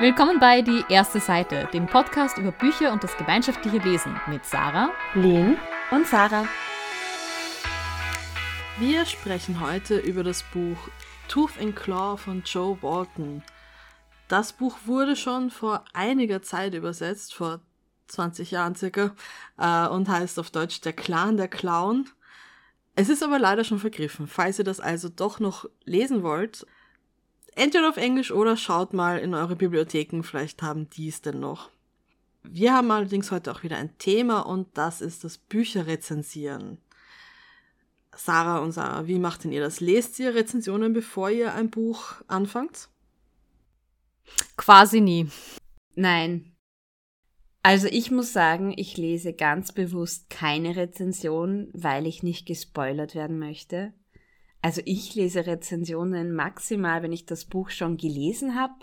Willkommen bei Die erste Seite, dem Podcast über Bücher und das gemeinschaftliche Lesen mit Sarah, Lynn und Sarah. Wir sprechen heute über das Buch Tooth and Claw von Joe Walton. Das Buch wurde schon vor einiger Zeit übersetzt, vor 20 Jahren circa, äh, und heißt auf Deutsch Der Clan der Clown. Es ist aber leider schon vergriffen. Falls ihr das also doch noch lesen wollt, entweder auf Englisch oder schaut mal in eure Bibliotheken, vielleicht haben die es denn noch. Wir haben allerdings heute auch wieder ein Thema und das ist das Bücherrezensieren. Sarah und Sarah, wie macht denn ihr das? Lest ihr Rezensionen, bevor ihr ein Buch anfangt? Quasi nie. Nein. Also ich muss sagen, ich lese ganz bewusst keine Rezension, weil ich nicht gespoilert werden möchte. Also ich lese Rezensionen maximal, wenn ich das Buch schon gelesen habe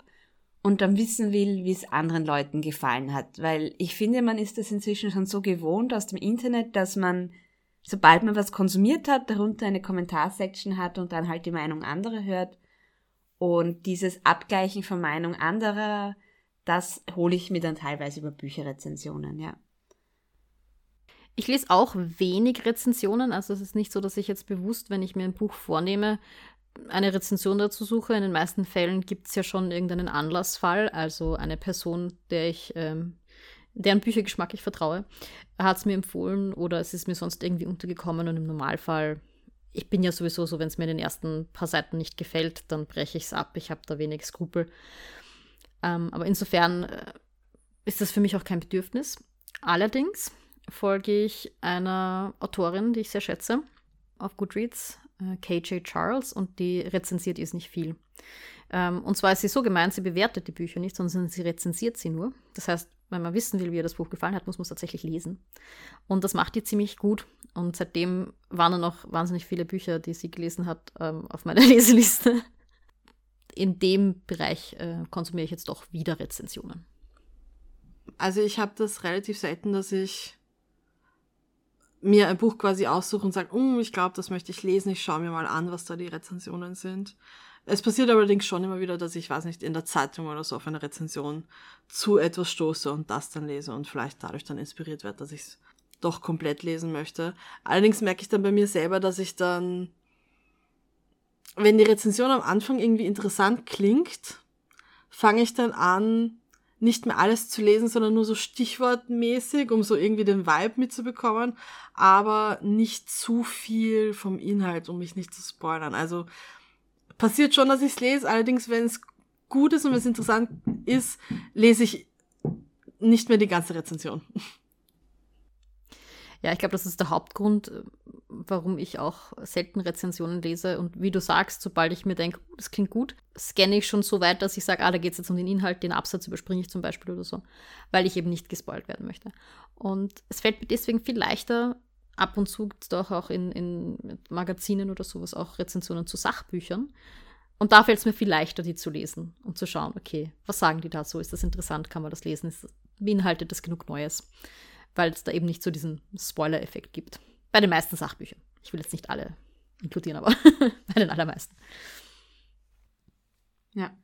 und dann wissen will, wie es anderen Leuten gefallen hat. Weil ich finde, man ist das inzwischen schon so gewohnt aus dem Internet, dass man, sobald man was konsumiert hat, darunter eine Kommentarsection hat und dann halt die Meinung anderer hört. Und dieses Abgleichen von Meinung anderer, das hole ich mir dann teilweise über Bücherrezensionen, ja. Ich lese auch wenig Rezensionen, also es ist nicht so, dass ich jetzt bewusst, wenn ich mir ein Buch vornehme, eine Rezension dazu suche. In den meisten Fällen gibt es ja schon irgendeinen Anlassfall, also eine Person, der ich, ähm, deren Büchergeschmack ich vertraue, hat es mir empfohlen oder es ist mir sonst irgendwie untergekommen und im Normalfall, ich bin ja sowieso so, wenn es mir in den ersten paar Seiten nicht gefällt, dann breche ich es ab. Ich habe da wenig Skrupel. Ähm, aber insofern äh, ist das für mich auch kein Bedürfnis. Allerdings folge ich einer Autorin, die ich sehr schätze, auf Goodreads, äh, KJ Charles, und die rezensiert ist nicht viel. Ähm, und zwar ist sie so gemeint, sie bewertet die Bücher nicht, sondern sie rezensiert sie nur. Das heißt, wenn man wissen will, wie ihr das Buch gefallen hat, muss man es tatsächlich lesen. Und das macht die ziemlich gut. Und seitdem waren dann noch wahnsinnig viele Bücher, die sie gelesen hat, ähm, auf meiner Leseliste. In dem Bereich äh, konsumiere ich jetzt doch wieder Rezensionen. Also ich habe das relativ selten, dass ich mir ein Buch quasi aussuche und sage, oh, ich glaube, das möchte ich lesen, ich schaue mir mal an, was da die Rezensionen sind. Es passiert allerdings schon immer wieder, dass ich, weiß nicht, in der Zeitung oder so auf eine Rezension zu etwas stoße und das dann lese und vielleicht dadurch dann inspiriert werde, dass ich es doch komplett lesen möchte. Allerdings merke ich dann bei mir selber, dass ich dann, wenn die Rezension am Anfang irgendwie interessant klingt, fange ich dann an, nicht mehr alles zu lesen, sondern nur so stichwortmäßig, um so irgendwie den Vibe mitzubekommen, aber nicht zu viel vom Inhalt, um mich nicht zu spoilern. Also passiert schon, dass ich es lese, allerdings, wenn es gut ist und wenn es interessant ist, lese ich nicht mehr die ganze Rezension. Ja, ich glaube, das ist der Hauptgrund, äh, warum ich auch selten Rezensionen lese. Und wie du sagst, sobald ich mir denke, oh, das klingt gut, scanne ich schon so weit, dass ich sage, ah, da geht es jetzt um den Inhalt, den Absatz überspringe ich zum Beispiel oder so, weil ich eben nicht gespoilt werden möchte. Und es fällt mir deswegen viel leichter, ab und zu doch auch in, in Magazinen oder sowas auch Rezensionen zu Sachbüchern. Und da fällt es mir viel leichter, die zu lesen und zu schauen, okay, was sagen die dazu? Ist das interessant? Kann man das lesen? Ist, beinhaltet das genug Neues? Weil es da eben nicht so diesen Spoiler-Effekt gibt. Bei den meisten Sachbüchern. Ich will jetzt nicht alle inkludieren, aber bei den allermeisten. Ja.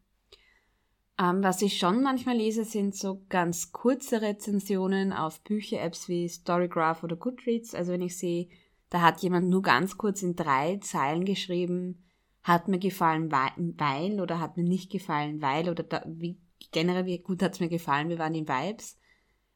Ähm, was ich schon manchmal lese, sind so ganz kurze Rezensionen auf Bücher-Apps wie Storygraph oder Goodreads. Also wenn ich sehe, da hat jemand nur ganz kurz in drei Zeilen geschrieben, hat mir gefallen, weil oder hat mir nicht gefallen, weil oder da, wie, generell, wie gut hat es mir gefallen, wie waren die Vibes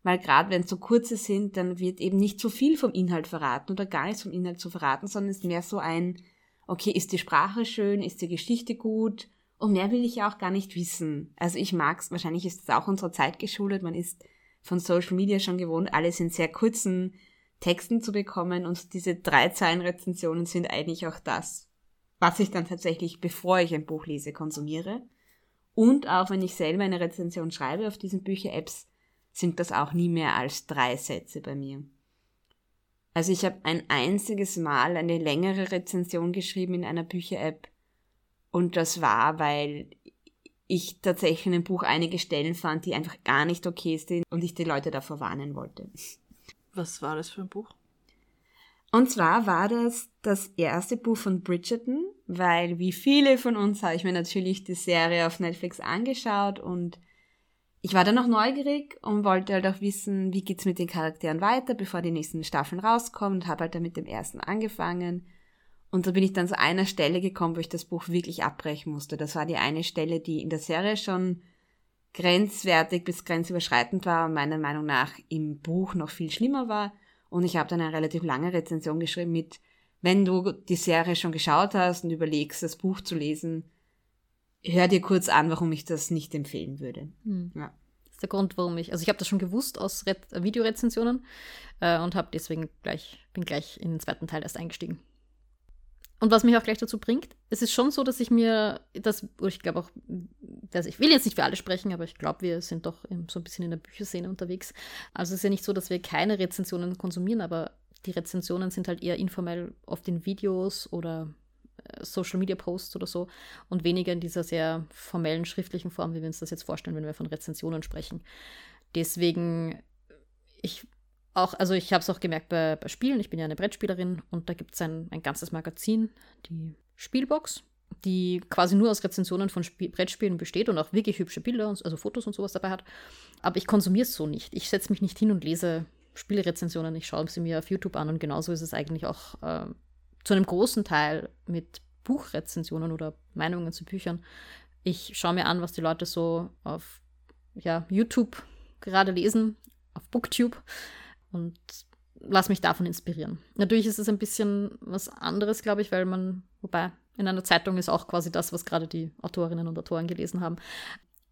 weil gerade wenn es so kurze sind, dann wird eben nicht so viel vom Inhalt verraten oder gar nichts vom Inhalt zu verraten, sondern es ist mehr so ein, okay, ist die Sprache schön, ist die Geschichte gut und mehr will ich ja auch gar nicht wissen. Also ich mag's, wahrscheinlich ist es auch unserer Zeit geschuldet, man ist von Social Media schon gewohnt, alles in sehr kurzen Texten zu bekommen und diese drei Zeilen Rezensionen sind eigentlich auch das, was ich dann tatsächlich, bevor ich ein Buch lese, konsumiere. Und auch wenn ich selber eine Rezension schreibe auf diesen Bücher-Apps, sind das auch nie mehr als drei Sätze bei mir. Also ich habe ein einziges Mal eine längere Rezension geschrieben in einer Bücher-App und das war, weil ich tatsächlich in dem Buch einige Stellen fand, die einfach gar nicht okay sind und ich die Leute davor warnen wollte. Was war das für ein Buch? Und zwar war das das erste Buch von Bridgerton, weil wie viele von uns habe ich mir natürlich die Serie auf Netflix angeschaut und ich war dann noch neugierig und wollte halt auch wissen, wie geht's mit den Charakteren weiter, bevor die nächsten Staffeln rauskommen und habe halt dann mit dem ersten angefangen. Und da bin ich dann zu einer Stelle gekommen, wo ich das Buch wirklich abbrechen musste. Das war die eine Stelle, die in der Serie schon grenzwertig bis grenzüberschreitend war und meiner Meinung nach im Buch noch viel schlimmer war. Und ich habe dann eine relativ lange Rezension geschrieben mit, wenn du die Serie schon geschaut hast und überlegst, das Buch zu lesen, hör dir kurz an, warum ich das nicht empfehlen würde. Hm. Ja. Das ist der Grund, warum ich, also ich habe das schon gewusst aus Re Videorezensionen äh, und habe deswegen gleich, bin gleich in den zweiten Teil erst eingestiegen. Und was mich auch gleich dazu bringt, es ist schon so, dass ich mir das, ich glaube auch, also ich will jetzt nicht für alle sprechen, aber ich glaube, wir sind doch so ein bisschen in der Bücherszene unterwegs. Also es ist ja nicht so, dass wir keine Rezensionen konsumieren, aber die Rezensionen sind halt eher informell oft in Videos oder äh, Social Media Posts oder so und weniger in dieser sehr formellen schriftlichen Form, wie wir uns das jetzt vorstellen, wenn wir von Rezensionen sprechen. Deswegen, ich auch, also ich habe es auch gemerkt bei, bei, Spielen, ich bin ja eine Brettspielerin und da gibt es ein, ein ganzes Magazin, die Spielbox, die quasi nur aus Rezensionen von Spiel Brettspielen besteht und auch wirklich hübsche Bilder, also Fotos und sowas dabei hat. Aber ich konsumiere es so nicht. Ich setze mich nicht hin und lese Spielrezensionen, ich schaue sie mir auf YouTube an und genauso ist es eigentlich auch äh, zu einem großen Teil mit Buchrezensionen oder Meinungen zu Büchern. Ich schaue mir an, was die Leute so auf ja, YouTube gerade lesen, auf Booktube und lass mich davon inspirieren. Natürlich ist es ein bisschen was anderes, glaube ich, weil man, wobei in einer Zeitung ist auch quasi das, was gerade die Autorinnen und Autoren gelesen haben.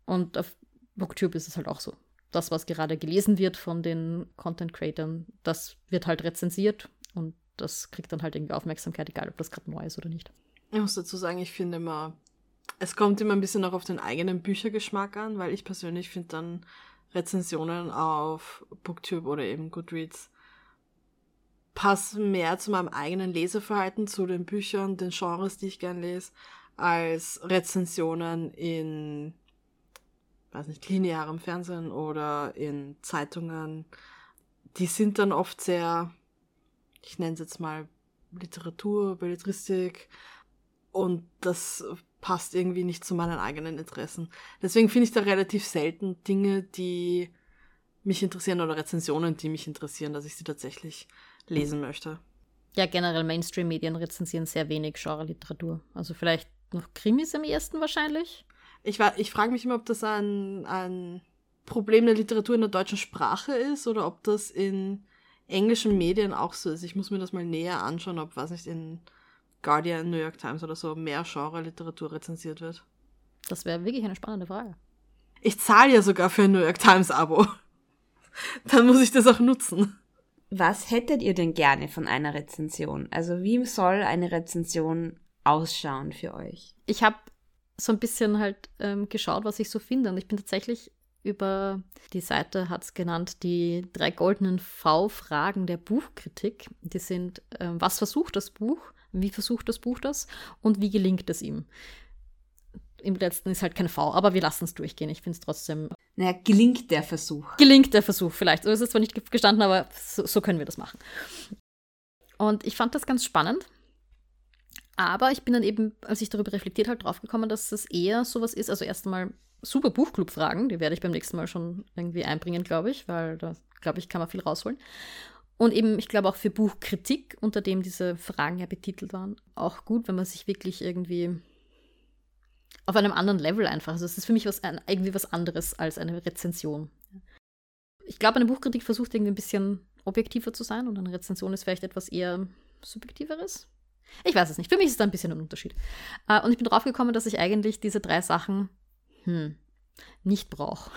Und auf Booktube ist es halt auch so. Das, was gerade gelesen wird von den Content Creators, das wird halt rezensiert und das kriegt dann halt irgendwie Aufmerksamkeit, egal ob das gerade neu ist oder nicht. Ich muss dazu sagen, ich finde immer, es kommt immer ein bisschen auch auf den eigenen Büchergeschmack an, weil ich persönlich finde dann Rezensionen auf Booktube oder eben Goodreads passen mehr zu meinem eigenen Leseverhalten, zu den Büchern, den Genres, die ich gern lese, als Rezensionen in, weiß nicht, linearem Fernsehen oder in Zeitungen. Die sind dann oft sehr, ich nenne es jetzt mal Literatur, Belletristik und das passt irgendwie nicht zu meinen eigenen Interessen. Deswegen finde ich da relativ selten Dinge, die mich interessieren oder Rezensionen, die mich interessieren, dass ich sie tatsächlich lesen möchte. Ja, generell Mainstream-Medien rezensieren sehr wenig Genre-Literatur. Also vielleicht noch Krimis im ersten wahrscheinlich. Ich, ich frage mich immer, ob das ein, ein Problem der Literatur in der deutschen Sprache ist oder ob das in englischen Medien auch so ist. Ich muss mir das mal näher anschauen, ob, was nicht, in Guardian, New York Times oder so mehr Genre-Literatur rezensiert wird? Das wäre wirklich eine spannende Frage. Ich zahle ja sogar für ein New York Times-Abo. Dann muss ich das auch nutzen. Was hättet ihr denn gerne von einer Rezension? Also wie soll eine Rezension ausschauen für euch? Ich habe so ein bisschen halt ähm, geschaut, was ich so finde. Und ich bin tatsächlich über die Seite hat es genannt, die drei goldenen V-Fragen der Buchkritik. Die sind, äh, was versucht das Buch? Wie versucht das Buch das und wie gelingt es ihm? Im letzten ist halt kein V, aber wir lassen es durchgehen. Ich finde es trotzdem. Naja, gelingt der Versuch. Gelingt der Versuch, vielleicht. So ist es zwar nicht gestanden, aber so, so können wir das machen. Und ich fand das ganz spannend. Aber ich bin dann eben, als ich darüber reflektiert habe, draufgekommen, dass es eher sowas ist. Also erst einmal super Buchclub-Fragen, die werde ich beim nächsten Mal schon irgendwie einbringen, glaube ich, weil da, glaube ich, kann man viel rausholen. Und eben, ich glaube auch für Buchkritik, unter dem diese Fragen ja betitelt waren, auch gut, wenn man sich wirklich irgendwie auf einem anderen Level einfach. Also es ist für mich was, irgendwie was anderes als eine Rezension. Ich glaube, eine Buchkritik versucht irgendwie ein bisschen objektiver zu sein und eine Rezension ist vielleicht etwas eher subjektiveres. Ich weiß es nicht. Für mich ist da ein bisschen ein Unterschied. Äh, und ich bin draufgekommen, dass ich eigentlich diese drei Sachen hm, nicht brauche.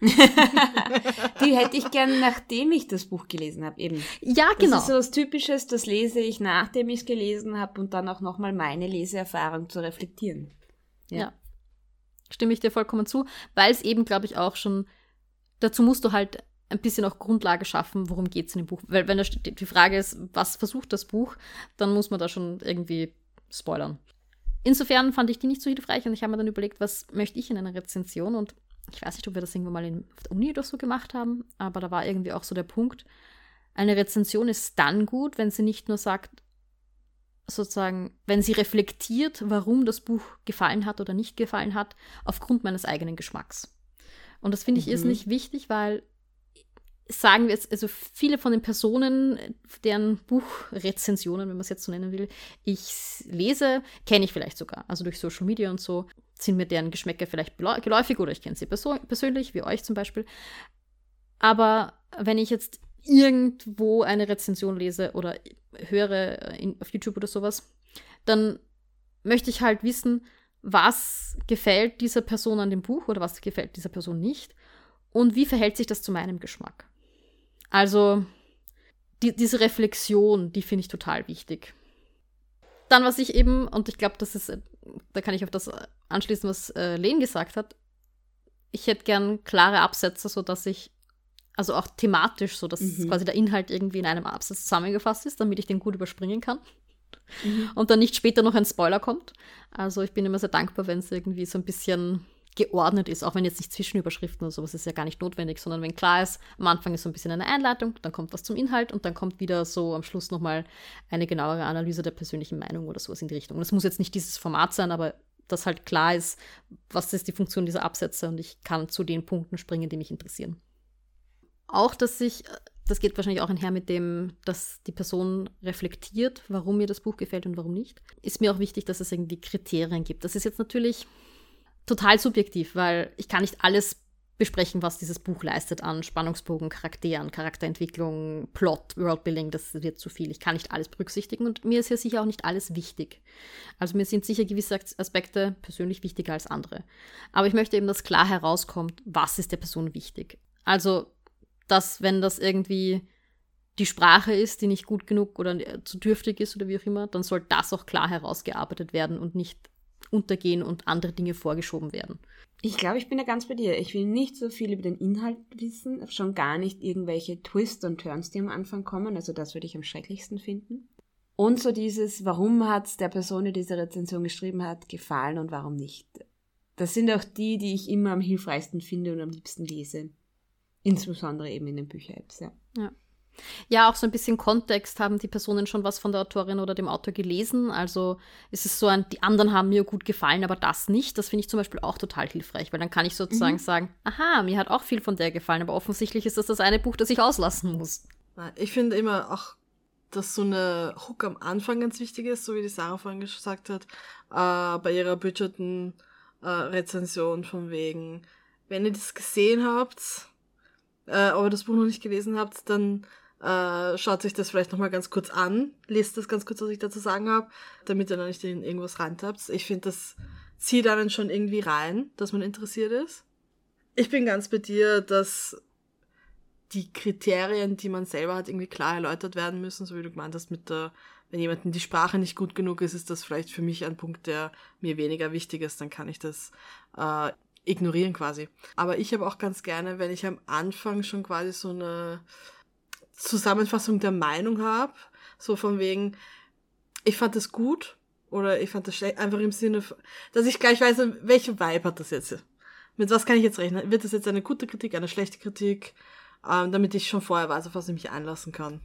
die hätte ich gern, nachdem ich das Buch gelesen habe, eben. Ja, genau. Das ist so was Typisches, das lese ich, nachdem ich es gelesen habe und dann auch nochmal meine Leseerfahrung zu reflektieren. Ja. ja. Stimme ich dir vollkommen zu, weil es eben, glaube ich, auch schon, dazu musst du halt ein bisschen auch Grundlage schaffen, worum geht es in dem Buch. Weil wenn die Frage ist, was versucht das Buch, dann muss man da schon irgendwie spoilern. Insofern fand ich die nicht so hilfreich und ich habe mir dann überlegt, was möchte ich in einer Rezension und ich weiß nicht, ob wir das irgendwann mal in, auf der Uni oder so gemacht haben, aber da war irgendwie auch so der Punkt, eine Rezension ist dann gut, wenn sie nicht nur sagt, sozusagen, wenn sie reflektiert, warum das Buch gefallen hat oder nicht gefallen hat, aufgrund meines eigenen Geschmacks. Und das finde ich mhm. ist nicht wichtig, weil sagen wir jetzt, also viele von den Personen, deren Buchrezensionen, wenn man es jetzt so nennen will, ich lese, kenne ich vielleicht sogar. Also durch Social Media und so sind mir deren Geschmäcker vielleicht geläufig oder ich kenne sie perso persönlich, wie euch zum Beispiel. Aber wenn ich jetzt irgendwo eine Rezension lese oder höre in, auf YouTube oder sowas, dann möchte ich halt wissen, was gefällt dieser Person an dem Buch oder was gefällt dieser Person nicht und wie verhält sich das zu meinem Geschmack. Also die, diese Reflexion, die finde ich total wichtig. Dann, was ich eben, und ich glaube, das ist, da kann ich auf das anschließen, was äh, Len gesagt hat, ich hätte gern klare Absätze, sodass ich, also auch thematisch, so dass mhm. quasi der Inhalt irgendwie in einem Absatz zusammengefasst ist, damit ich den gut überspringen kann. Mhm. Und dann nicht später noch ein Spoiler kommt. Also ich bin immer sehr dankbar, wenn es irgendwie so ein bisschen geordnet ist, auch wenn jetzt nicht Zwischenüberschriften oder sowas ist ja gar nicht notwendig, sondern wenn klar ist, am Anfang ist so ein bisschen eine Einleitung, dann kommt was zum Inhalt und dann kommt wieder so am Schluss nochmal eine genauere Analyse der persönlichen Meinung oder sowas in die Richtung. Und es muss jetzt nicht dieses Format sein, aber dass halt klar ist, was ist die Funktion dieser Absätze und ich kann zu den Punkten springen, die mich interessieren. Auch, dass ich, das geht wahrscheinlich auch einher mit dem, dass die Person reflektiert, warum mir das Buch gefällt und warum nicht, ist mir auch wichtig, dass es irgendwie Kriterien gibt. Das ist jetzt natürlich total subjektiv, weil ich kann nicht alles besprechen, was dieses Buch leistet an Spannungsbogen, Charakteren, Charakterentwicklung, Plot, Worldbuilding, das wird zu viel. Ich kann nicht alles berücksichtigen und mir ist ja sicher auch nicht alles wichtig. Also mir sind sicher gewisse Aspekte persönlich wichtiger als andere. Aber ich möchte eben, dass klar herauskommt, was ist der Person wichtig. Also, dass wenn das irgendwie die Sprache ist, die nicht gut genug oder zu dürftig ist oder wie auch immer, dann soll das auch klar herausgearbeitet werden und nicht untergehen und andere Dinge vorgeschoben werden. Ich glaube, ich bin da ganz bei dir. Ich will nicht so viel über den Inhalt wissen, schon gar nicht irgendwelche Twists und Turns, die am Anfang kommen. Also das würde ich am schrecklichsten finden. Und so dieses, warum hat es der Person, die diese Rezension geschrieben hat, gefallen und warum nicht. Das sind auch die, die ich immer am hilfreichsten finde und am liebsten lese. Insbesondere eben in den Bücher-Apps, ja. ja. Ja, auch so ein bisschen Kontext haben die Personen schon was von der Autorin oder dem Autor gelesen. Also ist es so ein, die anderen haben mir gut gefallen, aber das nicht. Das finde ich zum Beispiel auch total hilfreich, weil dann kann ich sozusagen mhm. sagen, aha, mir hat auch viel von der gefallen, aber offensichtlich ist das das eine Buch, das ich auslassen muss. Ich finde immer auch, dass so eine Hook am Anfang ganz wichtig ist, so wie die Sarah vorhin gesagt hat, äh, bei ihrer budgeten äh, Rezension von wegen, wenn ihr das gesehen habt, äh, aber das Buch noch nicht gelesen habt, dann äh, schaut sich das vielleicht nochmal ganz kurz an, lest das ganz kurz, was ich dazu sagen habe, damit ihr dann nicht in irgendwas reintappt. Ich finde, das zieht einen schon irgendwie rein, dass man interessiert ist. Ich bin ganz bei dir, dass die Kriterien, die man selber hat, irgendwie klar erläutert werden müssen, so wie du gemeint hast, mit der, wenn jemandem die Sprache nicht gut genug ist, ist das vielleicht für mich ein Punkt, der mir weniger wichtig ist, dann kann ich das äh, ignorieren quasi. Aber ich habe auch ganz gerne, wenn ich am Anfang schon quasi so eine Zusammenfassung der Meinung habe. So von wegen, ich fand das gut oder ich fand das schlecht. Einfach im Sinne, dass ich gleich weiß, welche Vibe hat das jetzt. Mit was kann ich jetzt rechnen? Wird das jetzt eine gute Kritik, eine schlechte Kritik? Ähm, damit ich schon vorher weiß, auf was ich mich einlassen kann.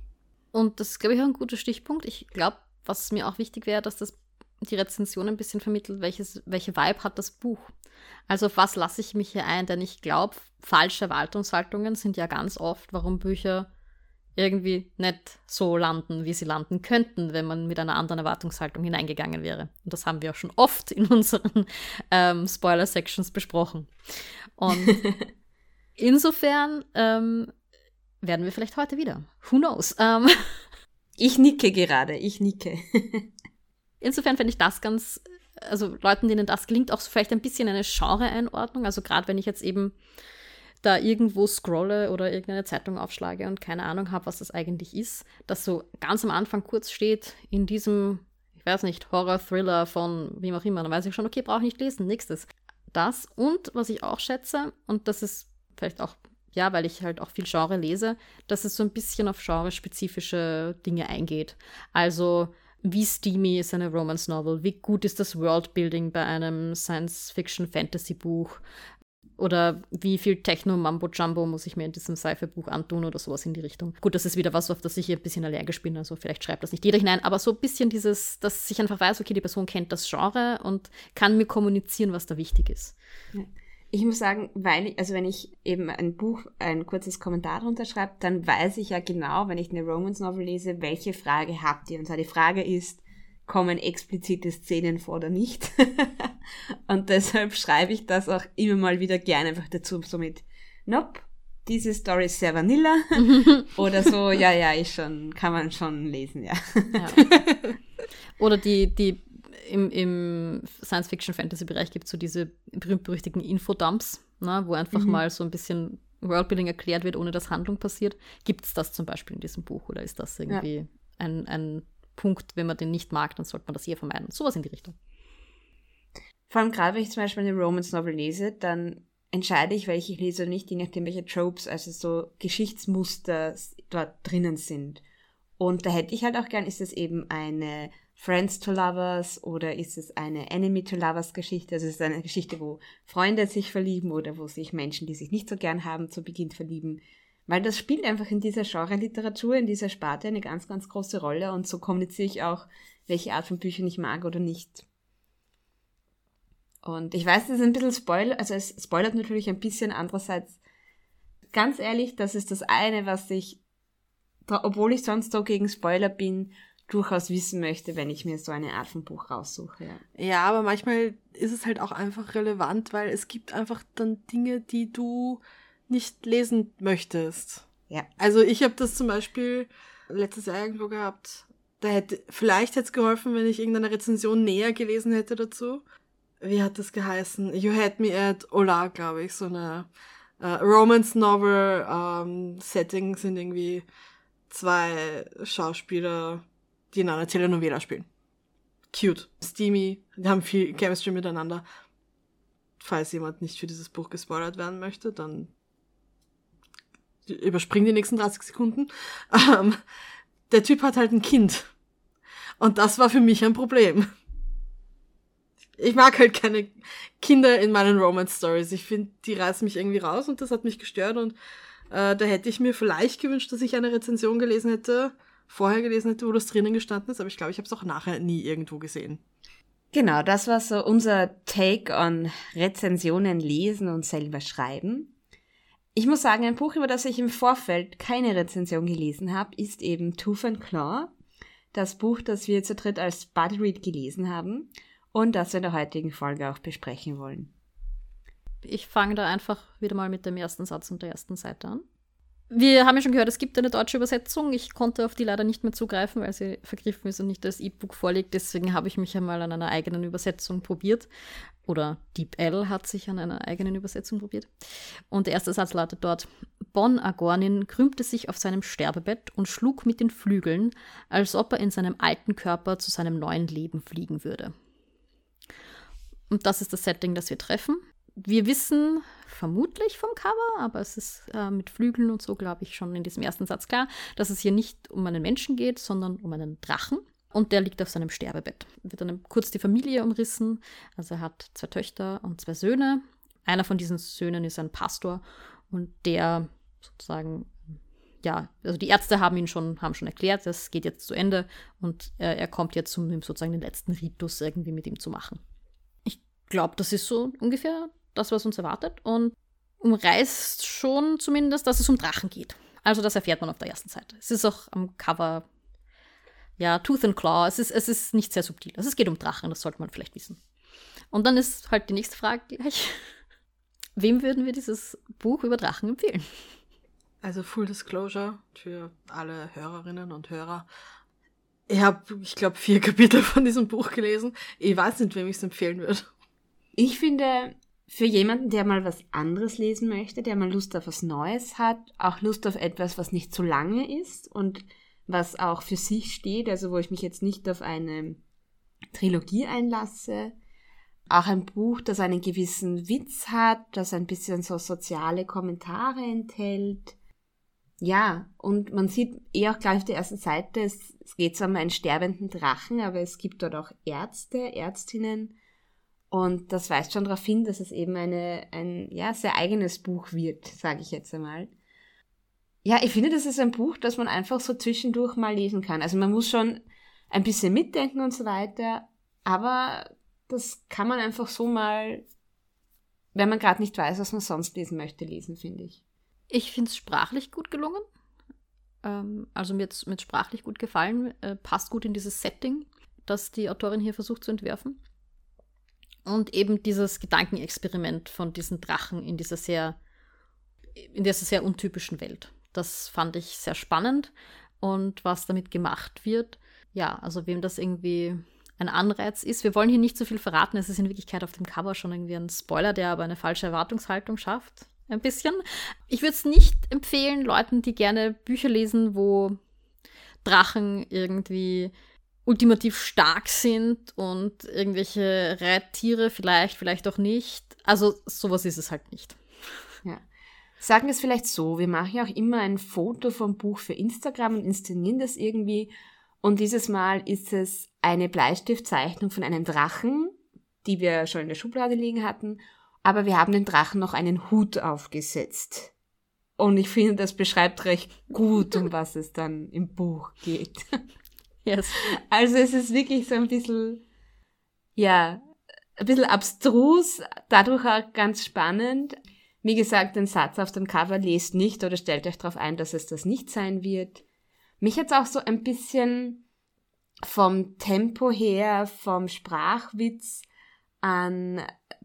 Und das ist, glaube ich, auch ein guter Stichpunkt. Ich glaube, was mir auch wichtig wäre, dass das die Rezension ein bisschen vermittelt, welches, welche Vibe hat das Buch. Also auf was lasse ich mich hier ein? Denn ich glaube, falsche Erwartungshaltungen sind ja ganz oft, warum Bücher irgendwie nicht so landen, wie sie landen könnten, wenn man mit einer anderen Erwartungshaltung hineingegangen wäre. Und das haben wir auch schon oft in unseren ähm, Spoiler-Sections besprochen. Und insofern ähm, werden wir vielleicht heute wieder. Who knows? Ähm, ich nicke gerade, ich nicke. insofern fände ich das ganz, also Leuten, denen das klingt, auch vielleicht ein bisschen eine Genre-Einordnung. Also gerade wenn ich jetzt eben da irgendwo scrolle oder irgendeine Zeitung aufschlage und keine Ahnung habe, was das eigentlich ist, dass so ganz am Anfang kurz steht in diesem, ich weiß nicht, Horror-Thriller von wem auch immer, dann weiß ich schon, okay, brauche ich nicht lesen, nächstes. Das und was ich auch schätze, und das ist vielleicht auch, ja, weil ich halt auch viel Genre lese, dass es so ein bisschen auf genrespezifische Dinge eingeht. Also, wie steamy ist eine Romance Novel? Wie gut ist das Worldbuilding bei einem Science-Fiction-Fantasy-Buch? Oder wie viel Techno-Mambo-Jumbo muss ich mir in diesem Seife-Buch antun oder sowas in die Richtung. Gut, das ist wieder was, auf das ich ein bisschen allergisch bin, also vielleicht schreibt das nicht jeder hinein, aber so ein bisschen dieses, dass ich einfach weiß, okay, die Person kennt das Genre und kann mir kommunizieren, was da wichtig ist. ich muss sagen, weil ich, also wenn ich eben ein Buch, ein kurzes Kommentar drunter schreibe, dann weiß ich ja genau, wenn ich eine Romance Novel lese, welche Frage habt ihr. Und zwar die Frage ist, kommen explizite Szenen vor oder nicht? und deshalb schreibe ich das auch immer mal wieder gerne einfach dazu, so mit, nope, diese Story ist sehr vanilla. oder so, ja, ja, ist schon, kann man schon lesen, ja. ja. Oder die, die im, im Science-Fiction-Fantasy-Bereich gibt es so diese berühmt-berüchtigten Infodumps, ne, wo einfach mhm. mal so ein bisschen Worldbuilding erklärt wird, ohne dass Handlung passiert. Gibt es das zum Beispiel in diesem Buch oder ist das irgendwie ja. ein, ein Punkt, wenn man den nicht mag, dann sollte man das eher vermeiden. Sowas in die Richtung. Vor allem gerade, wenn ich zum Beispiel eine Romance-Novel lese, dann entscheide ich, welche ich lese oder nicht, je nachdem, welche Tropes, also so Geschichtsmuster dort drinnen sind. Und da hätte ich halt auch gern, ist es eben eine Friends to Lovers oder ist es eine Enemy to Lovers Geschichte? Also es ist eine Geschichte, wo Freunde sich verlieben oder wo sich Menschen, die sich nicht so gern haben, zu Beginn verlieben. Weil das spielt einfach in dieser Genre-Literatur, in dieser Sparte eine ganz, ganz große Rolle und so kommuniziere ich auch, welche Art von Büchern ich mag oder nicht. Und ich weiß, das ist ein bisschen Spoiler, also es spoilert natürlich ein bisschen, andererseits, ganz ehrlich, das ist das eine, was ich, obwohl ich sonst so gegen Spoiler bin, durchaus wissen möchte, wenn ich mir so eine Art von Buch raussuche. Ja. ja, aber manchmal ist es halt auch einfach relevant, weil es gibt einfach dann Dinge, die du nicht lesen möchtest. Ja. Also ich habe das zum Beispiel letztes Jahr irgendwo gehabt. Da hätte vielleicht hätte es geholfen, wenn ich irgendeine Rezension näher gelesen hätte dazu. Wie hat das geheißen? You had me at Ola, glaube ich, so eine äh, Romance Novel ähm, Setting sind irgendwie zwei Schauspieler die in einer Telenovela spielen. Cute, steamy, die haben viel Chemistry miteinander. Falls jemand nicht für dieses Buch gespoilert werden möchte, dann überspring die nächsten 30 Sekunden. Ähm, der Typ hat halt ein Kind. Und das war für mich ein Problem. Ich mag halt keine Kinder in meinen Romance Stories. Ich finde, die reißen mich irgendwie raus und das hat mich gestört und äh, da hätte ich mir vielleicht gewünscht, dass ich eine Rezension gelesen hätte, vorher gelesen hätte, wo das drinnen gestanden ist, aber ich glaube, ich habe es auch nachher nie irgendwo gesehen. Genau, das war so unser Take on Rezensionen lesen und selber schreiben. Ich muss sagen, ein Buch, über das ich im Vorfeld keine Rezension gelesen habe, ist eben Tooth and Claw. Das Buch, das wir zu dritt als Buddy Read gelesen haben und das wir in der heutigen Folge auch besprechen wollen. Ich fange da einfach wieder mal mit dem ersten Satz und der ersten Seite an. Wir haben ja schon gehört, es gibt eine deutsche Übersetzung. Ich konnte auf die leider nicht mehr zugreifen, weil sie vergriffen ist und nicht als E-Book vorliegt. Deswegen habe ich mich einmal an einer eigenen Übersetzung probiert. Oder Deep L hat sich an einer eigenen Übersetzung probiert. Und der erste Satz lautet dort: Bon Agornin krümmte sich auf seinem Sterbebett und schlug mit den Flügeln, als ob er in seinem alten Körper zu seinem neuen Leben fliegen würde. Und das ist das Setting, das wir treffen wir wissen vermutlich vom Cover, aber es ist äh, mit Flügeln und so, glaube ich, schon in diesem ersten Satz klar, dass es hier nicht um einen Menschen geht, sondern um einen Drachen. Und der liegt auf seinem Sterbebett. Wird dann kurz die Familie umrissen. Also er hat zwei Töchter und zwei Söhne. Einer von diesen Söhnen ist ein Pastor und der sozusagen ja, also die Ärzte haben ihn schon, haben schon erklärt, das geht jetzt zu Ende und äh, er kommt jetzt, um sozusagen den letzten Ritus irgendwie mit ihm zu machen. Ich glaube, das ist so ungefähr das, was uns erwartet und umreißt schon zumindest, dass es um Drachen geht. Also das erfährt man auf der ersten Seite. Es ist auch am Cover, ja, Tooth and Claw. Es ist, es ist nicht sehr subtil. Also es geht um Drachen, das sollte man vielleicht wissen. Und dann ist halt die nächste Frage gleich. Wem würden wir dieses Buch über Drachen empfehlen? Also Full Disclosure für alle Hörerinnen und Hörer. Ich habe, ich glaube, vier Kapitel von diesem Buch gelesen. Ich weiß nicht, wem ich es empfehlen würde. Ich finde, für jemanden, der mal was anderes lesen möchte, der mal Lust auf was Neues hat, auch Lust auf etwas, was nicht zu lange ist und was auch für sich steht, also wo ich mich jetzt nicht auf eine Trilogie einlasse. Auch ein Buch, das einen gewissen Witz hat, das ein bisschen so soziale Kommentare enthält. Ja, und man sieht eh auch gleich auf der ersten Seite, es, geht zwar um einen sterbenden Drachen, aber es gibt dort auch Ärzte, Ärztinnen, und das weist schon darauf hin, dass es eben eine, ein ja, sehr eigenes Buch wird, sage ich jetzt einmal. Ja, ich finde, das ist ein Buch, das man einfach so zwischendurch mal lesen kann. Also man muss schon ein bisschen mitdenken und so weiter, aber das kann man einfach so mal wenn man gerade nicht weiß, was man sonst lesen möchte, lesen, finde ich. Ich finde es sprachlich gut gelungen. Ähm, also mir hat sprachlich gut gefallen, äh, passt gut in dieses Setting, das die Autorin hier versucht zu entwerfen. Und eben dieses Gedankenexperiment von diesen Drachen in dieser sehr, in dieser sehr untypischen Welt. Das fand ich sehr spannend. Und was damit gemacht wird, ja, also wem das irgendwie ein Anreiz ist. Wir wollen hier nicht so viel verraten. Es ist in Wirklichkeit auf dem Cover schon irgendwie ein Spoiler, der aber eine falsche Erwartungshaltung schafft. Ein bisschen. Ich würde es nicht empfehlen, Leuten, die gerne Bücher lesen, wo Drachen irgendwie ultimativ stark sind und irgendwelche Reittiere vielleicht, vielleicht auch nicht. Also sowas ist es halt nicht. Ja. Sagen wir es vielleicht so, wir machen ja auch immer ein Foto vom Buch für Instagram und inszenieren das irgendwie. Und dieses Mal ist es eine Bleistiftzeichnung von einem Drachen, die wir schon in der Schublade liegen hatten. Aber wir haben den Drachen noch einen Hut aufgesetzt. Und ich finde, das beschreibt recht gut, um was es dann im Buch geht. Yes. Also es ist wirklich so ein bisschen, ja, ein bisschen abstrus, dadurch auch ganz spannend. Wie gesagt, den Satz auf dem Cover lest nicht oder stellt euch darauf ein, dass es das nicht sein wird. Mich es auch so ein bisschen vom Tempo her, vom Sprachwitz an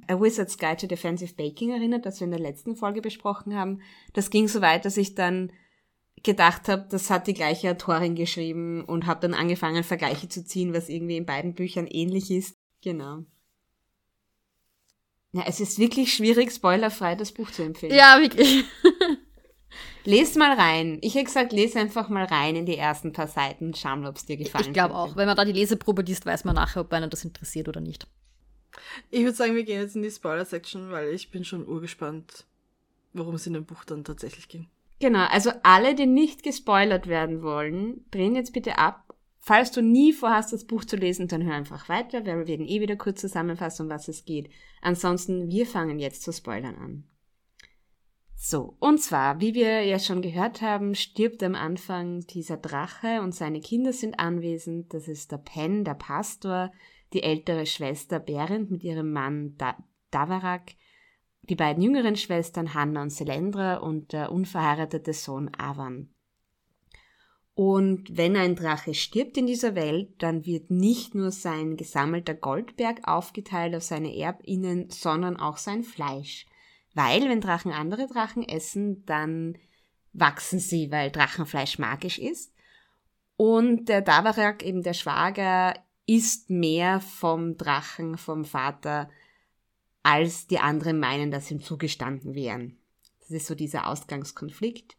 A Wizard's Guide to Defensive Baking erinnert, das wir in der letzten Folge besprochen haben. Das ging so weit, dass ich dann gedacht habe, das hat die gleiche Autorin geschrieben und habe dann angefangen, Vergleiche zu ziehen, was irgendwie in beiden Büchern ähnlich ist. Genau. Ja, es ist wirklich schwierig, spoilerfrei das Buch zu empfehlen. Ja, wirklich. Lest mal rein. Ich hätte gesagt, lese einfach mal rein in die ersten paar Seiten schauen, ob es dir gefallen Ich glaube auch. Wenn man da die Leseprobe liest, weiß man nachher, ob einen das interessiert oder nicht. Ich würde sagen, wir gehen jetzt in die Spoiler-Section, weil ich bin schon urgespannt, worum es in dem Buch dann tatsächlich ging. Genau, also alle, die nicht gespoilert werden wollen, drehen jetzt bitte ab. Falls du nie vorhast, das Buch zu lesen, dann hör einfach weiter, weil wir werden eh wieder kurz zusammenfassen, um was es geht. Ansonsten, wir fangen jetzt zu spoilern an. So, und zwar, wie wir ja schon gehört haben, stirbt am Anfang dieser Drache und seine Kinder sind anwesend. Das ist der Pen, der Pastor, die ältere Schwester Berend mit ihrem Mann da Davarak die beiden jüngeren Schwestern Hanna und Selendra und der unverheiratete Sohn Avan. Und wenn ein Drache stirbt in dieser Welt, dann wird nicht nur sein gesammelter Goldberg aufgeteilt auf seine Erbinnen, sondern auch sein Fleisch. Weil, wenn Drachen andere Drachen essen, dann wachsen sie, weil Drachenfleisch magisch ist. Und der Davarak, eben der Schwager, isst mehr vom Drachen, vom Vater, als die anderen meinen, dass ihm zugestanden wären. Das ist so dieser Ausgangskonflikt.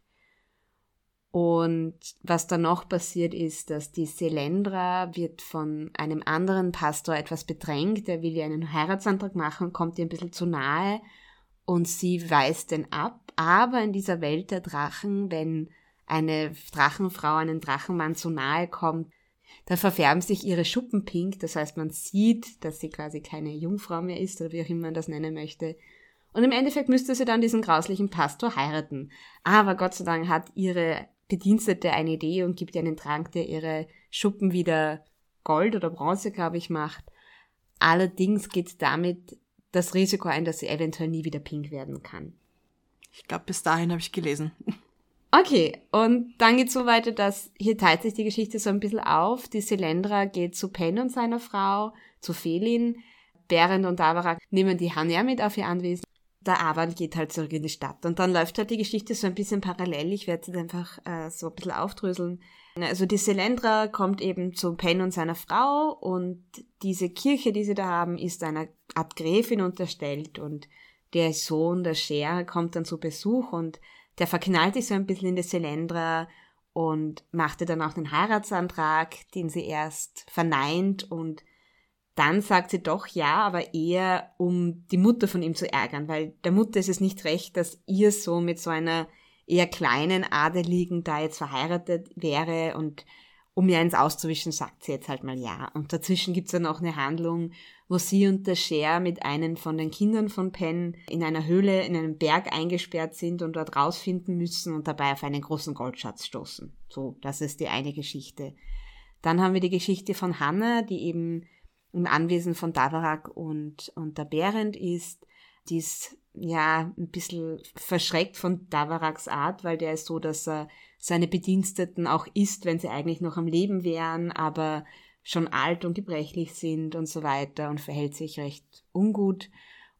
Und was dann noch passiert ist, dass die Selendra wird von einem anderen Pastor etwas bedrängt, der will ihr einen Heiratsantrag machen, kommt ihr ein bisschen zu nahe und sie weist den ab. Aber in dieser Welt der Drachen, wenn eine Drachenfrau einen Drachenmann zu nahe kommt, da verfärben sich ihre Schuppen pink, das heißt, man sieht, dass sie quasi keine Jungfrau mehr ist oder wie auch immer man das nennen möchte. Und im Endeffekt müsste sie dann diesen grauslichen Pastor heiraten. Aber Gott sei Dank hat ihre Bedienstete eine Idee und gibt ihr einen Trank, der ihre Schuppen wieder Gold oder Bronze, glaube ich, macht. Allerdings geht damit das Risiko ein, dass sie eventuell nie wieder pink werden kann. Ich glaube, bis dahin habe ich gelesen. Okay, und dann geht's so weiter, dass hier teilt sich die Geschichte so ein bisschen auf. Die Selendra geht zu Pen und seiner Frau, zu Felin. Berend und Avarak nehmen die Hanya mit auf ihr Anwesen. Der Avan geht halt zurück in die Stadt. Und dann läuft halt die Geschichte so ein bisschen parallel. Ich werde sie einfach äh, so ein bisschen aufdröseln. Also die Selendra kommt eben zu Pen und seiner Frau und diese Kirche, die sie da haben, ist einer Art Gräfin unterstellt und der Sohn der Schere kommt dann zu Besuch und der verknallt sich so ein bisschen in die Selendra und machte dann auch einen Heiratsantrag, den sie erst verneint und dann sagt sie doch ja, aber eher um die Mutter von ihm zu ärgern, weil der Mutter ist es nicht recht, dass ihr so mit so einer eher kleinen Adeligen da jetzt verheiratet wäre und um ihr eins auszuwischen, sagt sie jetzt halt mal ja. Und dazwischen gibt's dann auch eine Handlung, wo sie und der Cher mit einem von den Kindern von Penn in einer Höhle in einem Berg eingesperrt sind und dort rausfinden müssen und dabei auf einen großen Goldschatz stoßen. So, das ist die eine Geschichte. Dann haben wir die Geschichte von Hannah, die eben im Anwesen von Davarak und, und der Berend ist. Die ist ja, ein bisschen verschreckt von Davaraks Art, weil der ist so, dass er seine Bediensteten auch isst, wenn sie eigentlich noch am Leben wären, aber schon alt und gebrechlich sind und so weiter und verhält sich recht ungut.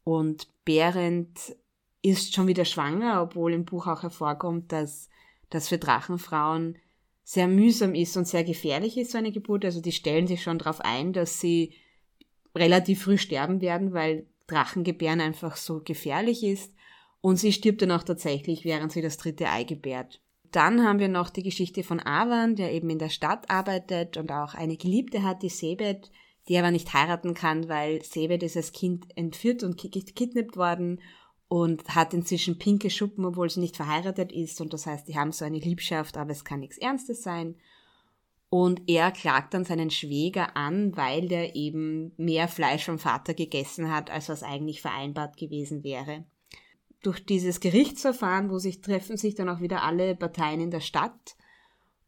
Und Behrend ist schon wieder schwanger, obwohl im Buch auch hervorkommt, dass das für Drachenfrauen sehr mühsam ist und sehr gefährlich ist, so eine Geburt. Also die stellen sich schon darauf ein, dass sie relativ früh sterben werden, weil Drachengebären einfach so gefährlich ist. Und sie stirbt dann auch tatsächlich, während sie das dritte Ei gebärt. Dann haben wir noch die Geschichte von Avan, der eben in der Stadt arbeitet und auch eine Geliebte hat, die Sebet, die aber nicht heiraten kann, weil Sebet ist als Kind entführt und gekidnappt worden und hat inzwischen pinke Schuppen, obwohl sie nicht verheiratet ist. Und das heißt, die haben so eine Liebschaft, aber es kann nichts Ernstes sein. Und er klagt dann seinen Schwäger an, weil der eben mehr Fleisch vom Vater gegessen hat, als was eigentlich vereinbart gewesen wäre durch dieses Gerichtsverfahren, wo sich treffen sich dann auch wieder alle Parteien in der Stadt.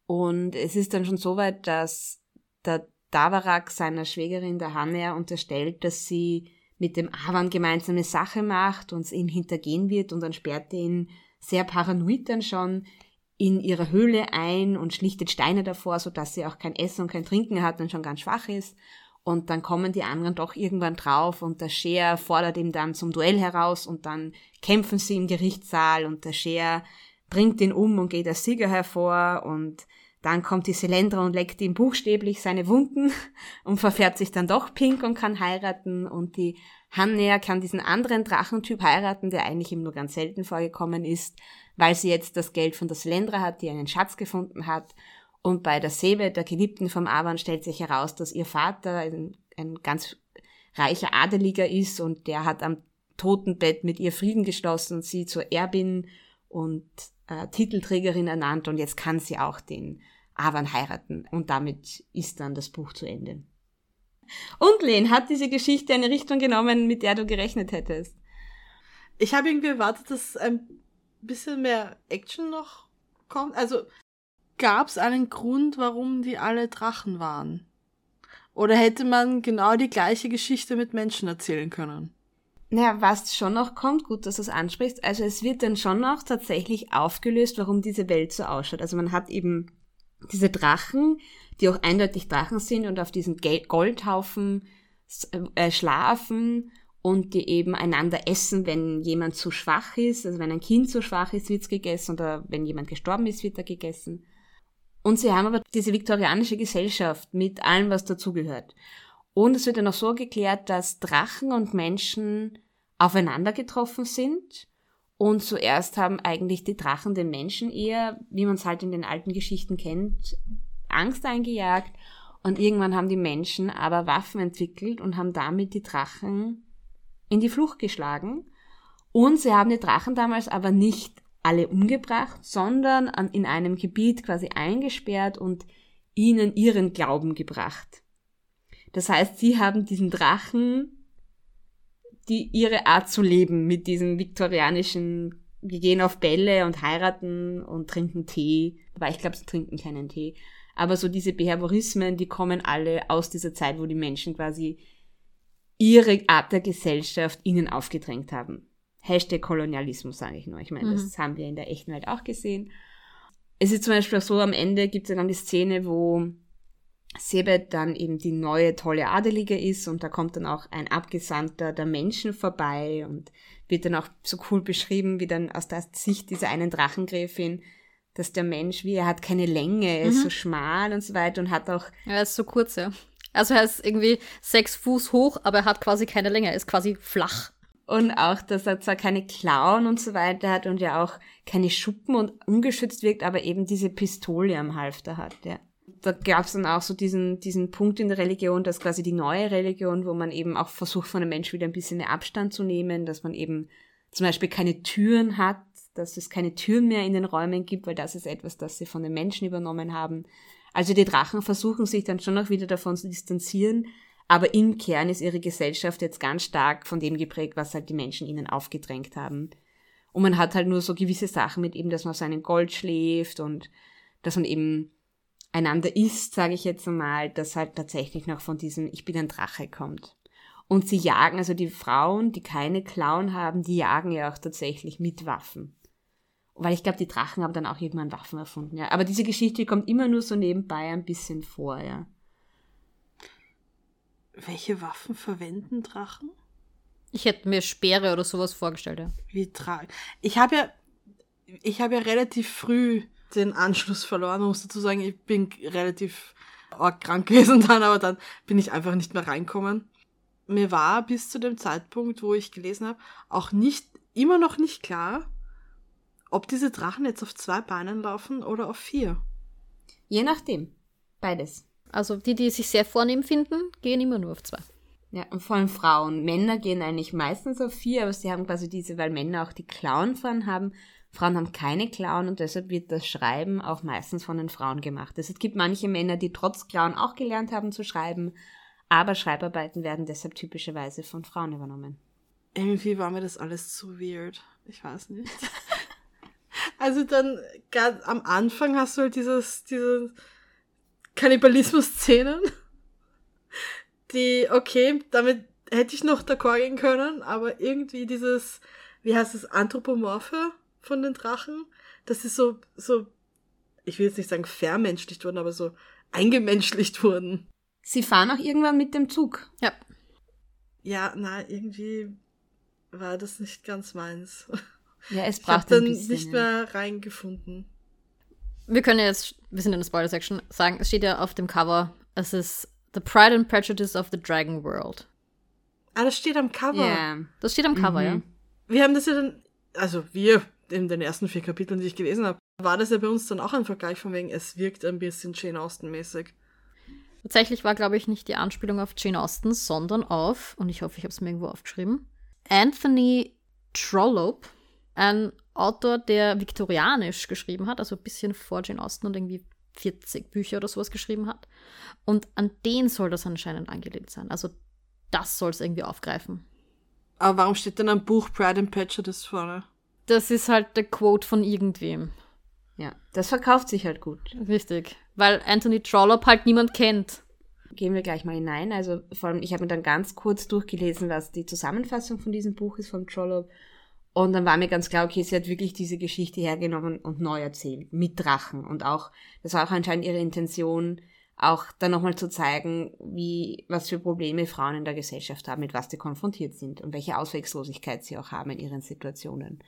Und es ist dann schon so weit, dass der Davarak seiner Schwägerin, der Hanner, unterstellt, dass sie mit dem Avan gemeinsame Sache macht und ihm hintergehen wird und dann sperrt er ihn sehr paranoid dann schon in ihre Höhle ein und schlichtet Steine davor, sodass sie auch kein Essen und kein Trinken hat und schon ganz schwach ist. Und dann kommen die anderen doch irgendwann drauf und der Scheer fordert ihn dann zum Duell heraus und dann kämpfen sie im Gerichtssaal und der Scheer bringt ihn um und geht als Sieger hervor und dann kommt die Selendra und leckt ihm buchstäblich seine Wunden und verfährt sich dann doch pink und kann heiraten und die Hannea kann diesen anderen Drachentyp heiraten, der eigentlich ihm nur ganz selten vorgekommen ist, weil sie jetzt das Geld von der Selendra hat, die einen Schatz gefunden hat und bei der Sebe, der Geliebten vom Avan, stellt sich heraus, dass ihr Vater ein, ein ganz reicher Adeliger ist und der hat am Totenbett mit ihr Frieden geschlossen, sie zur Erbin und äh, Titelträgerin ernannt und jetzt kann sie auch den Avan heiraten und damit ist dann das Buch zu Ende. Und Len, hat diese Geschichte eine Richtung genommen, mit der du gerechnet hättest? Ich habe irgendwie erwartet, dass ein bisschen mehr Action noch kommt. Also Gab es einen Grund, warum die alle Drachen waren? Oder hätte man genau die gleiche Geschichte mit Menschen erzählen können? Naja, was schon noch kommt, gut, dass du es ansprichst, also es wird dann schon noch tatsächlich aufgelöst, warum diese Welt so ausschaut. Also man hat eben diese Drachen, die auch eindeutig Drachen sind und auf diesen Goldhaufen äh, schlafen und die eben einander essen, wenn jemand zu schwach ist, also wenn ein Kind zu schwach ist, wird's gegessen oder wenn jemand gestorben ist, wird er gegessen. Und sie haben aber diese viktorianische Gesellschaft mit allem, was dazugehört. Und es wird dann auch so geklärt, dass Drachen und Menschen aufeinander getroffen sind. Und zuerst haben eigentlich die Drachen den Menschen eher, wie man es halt in den alten Geschichten kennt, Angst eingejagt. Und irgendwann haben die Menschen aber Waffen entwickelt und haben damit die Drachen in die Flucht geschlagen. Und sie haben die Drachen damals aber nicht alle umgebracht, sondern in einem Gebiet quasi eingesperrt und ihnen ihren Glauben gebracht. Das heißt, sie haben diesen Drachen, die ihre Art zu leben mit diesem viktorianischen, wir gehen auf Bälle und heiraten und trinken Tee, wobei ich glaube, sie trinken keinen Tee. Aber so diese Behaviorismen, die kommen alle aus dieser Zeit, wo die Menschen quasi ihre Art der Gesellschaft ihnen aufgedrängt haben. Hashtag Kolonialismus, sage ich nur. Ich meine, mhm. das haben wir in der echten Welt auch gesehen. Es ist zum Beispiel so, am Ende gibt es dann die Szene, wo Sebet dann eben die neue tolle Adelige ist und da kommt dann auch ein Abgesandter der Menschen vorbei und wird dann auch so cool beschrieben, wie dann aus der Sicht dieser einen Drachengräfin, dass der Mensch, wie er hat keine Länge, er ist mhm. so schmal und so weiter und hat auch. Er ist so kurz, ja. Also er ist irgendwie sechs Fuß hoch, aber er hat quasi keine Länge, er ist quasi flach. Und auch, dass er zwar keine Klauen und so weiter hat und ja auch keine Schuppen und ungeschützt wirkt, aber eben diese Pistole am Halfter hat, ja. Da gab es dann auch so diesen, diesen Punkt in der Religion, dass quasi die neue Religion, wo man eben auch versucht, von dem Menschen wieder ein bisschen mehr Abstand zu nehmen, dass man eben zum Beispiel keine Türen hat, dass es keine Türen mehr in den Räumen gibt, weil das ist etwas, das sie von den Menschen übernommen haben. Also die Drachen versuchen sich dann schon auch wieder davon zu distanzieren, aber im Kern ist ihre Gesellschaft jetzt ganz stark von dem geprägt, was halt die Menschen ihnen aufgedrängt haben. Und man hat halt nur so gewisse Sachen mit eben, dass man auf seinem Gold schläft und dass man eben einander isst, sage ich jetzt einmal, dass halt tatsächlich noch von diesem Ich bin ein Drache kommt. Und sie jagen, also die Frauen, die keine Klauen haben, die jagen ja auch tatsächlich mit Waffen. Weil ich glaube, die Drachen haben dann auch irgendwann Waffen erfunden, ja. Aber diese Geschichte kommt immer nur so nebenbei ein bisschen vor, ja. Welche Waffen verwenden Drachen? Ich hätte mir Speere oder sowas vorgestellt, ja. Wie tragen. Ich habe ja, ich habe ja relativ früh den Anschluss verloren, muss dazu sagen, ich bin relativ arg krank gewesen dann, aber dann bin ich einfach nicht mehr reinkommen. Mir war bis zu dem Zeitpunkt, wo ich gelesen habe, auch nicht, immer noch nicht klar, ob diese Drachen jetzt auf zwei Beinen laufen oder auf vier. Je nachdem. Beides. Also die, die sich sehr vornehm finden, gehen immer nur auf zwei. Ja, und vor allem Frauen. Männer gehen eigentlich meistens auf vier, aber sie haben quasi diese, weil Männer auch die Klauen vorn haben. Frauen haben keine Klauen und deshalb wird das Schreiben auch meistens von den Frauen gemacht. Es gibt manche Männer, die trotz Klauen auch gelernt haben zu schreiben, aber Schreibarbeiten werden deshalb typischerweise von Frauen übernommen. Irgendwie war mir das alles zu weird. Ich weiß nicht. also dann, ganz am Anfang hast du halt dieses, diese Kannibalismus-Szenen die, okay, damit hätte ich noch d'accord gehen können, aber irgendwie dieses, wie heißt es, Anthropomorphe von den Drachen, das ist so, so, ich will jetzt nicht sagen vermenschlicht wurden, aber so eingemenschlicht wurden. Sie fahren auch irgendwann mit dem Zug. Ja. Ja, na, irgendwie war das nicht ganz meins. Ja, es Ich braucht habe dann ein bisschen, nicht ja. mehr reingefunden. Wir können ja jetzt, wir sind in der Spoiler-Section, sagen, es steht ja auf dem Cover, es ist The Pride and Prejudice of the Dragon World. Ah, das steht am Cover. Ja. Das steht am Cover, Mhm. ja. Wir haben das ja dann, also wir in den ersten vier Kapiteln, die ich gelesen habe, war das ja bei uns dann auch ein Vergleich von wegen, es wirkt ein bisschen Jane Austen-mäßig. Tatsächlich war, glaube ich, nicht die Anspielung auf Jane Austen, sondern auf, und ich hoffe, ich habe es mir irgendwo aufgeschrieben, Anthony Trollope, ein Autor, der viktorianisch geschrieben hat, also ein bisschen vor Jane Austen und irgendwie 40 Bücher oder sowas geschrieben hat. Und an den soll das anscheinend angelehnt sein. Also das soll es irgendwie aufgreifen. Aber warum steht denn am Buch Pride and Prejudice vorne? Das ist halt der Quote von irgendwem. Ja, das verkauft sich halt gut. Richtig. Weil Anthony Trollope halt niemand kennt. Gehen wir gleich mal hinein. Also vor allem, ich habe mir dann ganz kurz durchgelesen, was die Zusammenfassung von diesem Buch ist vom Trollope. Und dann war mir ganz klar, okay, sie hat wirklich diese Geschichte hergenommen und neu erzählt. Mit Drachen. Und auch, das war auch anscheinend ihre Intention, auch dann nochmal zu zeigen, wie, was für Probleme Frauen in der Gesellschaft haben, mit was die konfrontiert sind und welche Ausweglosigkeit sie auch haben in ihren Situationen.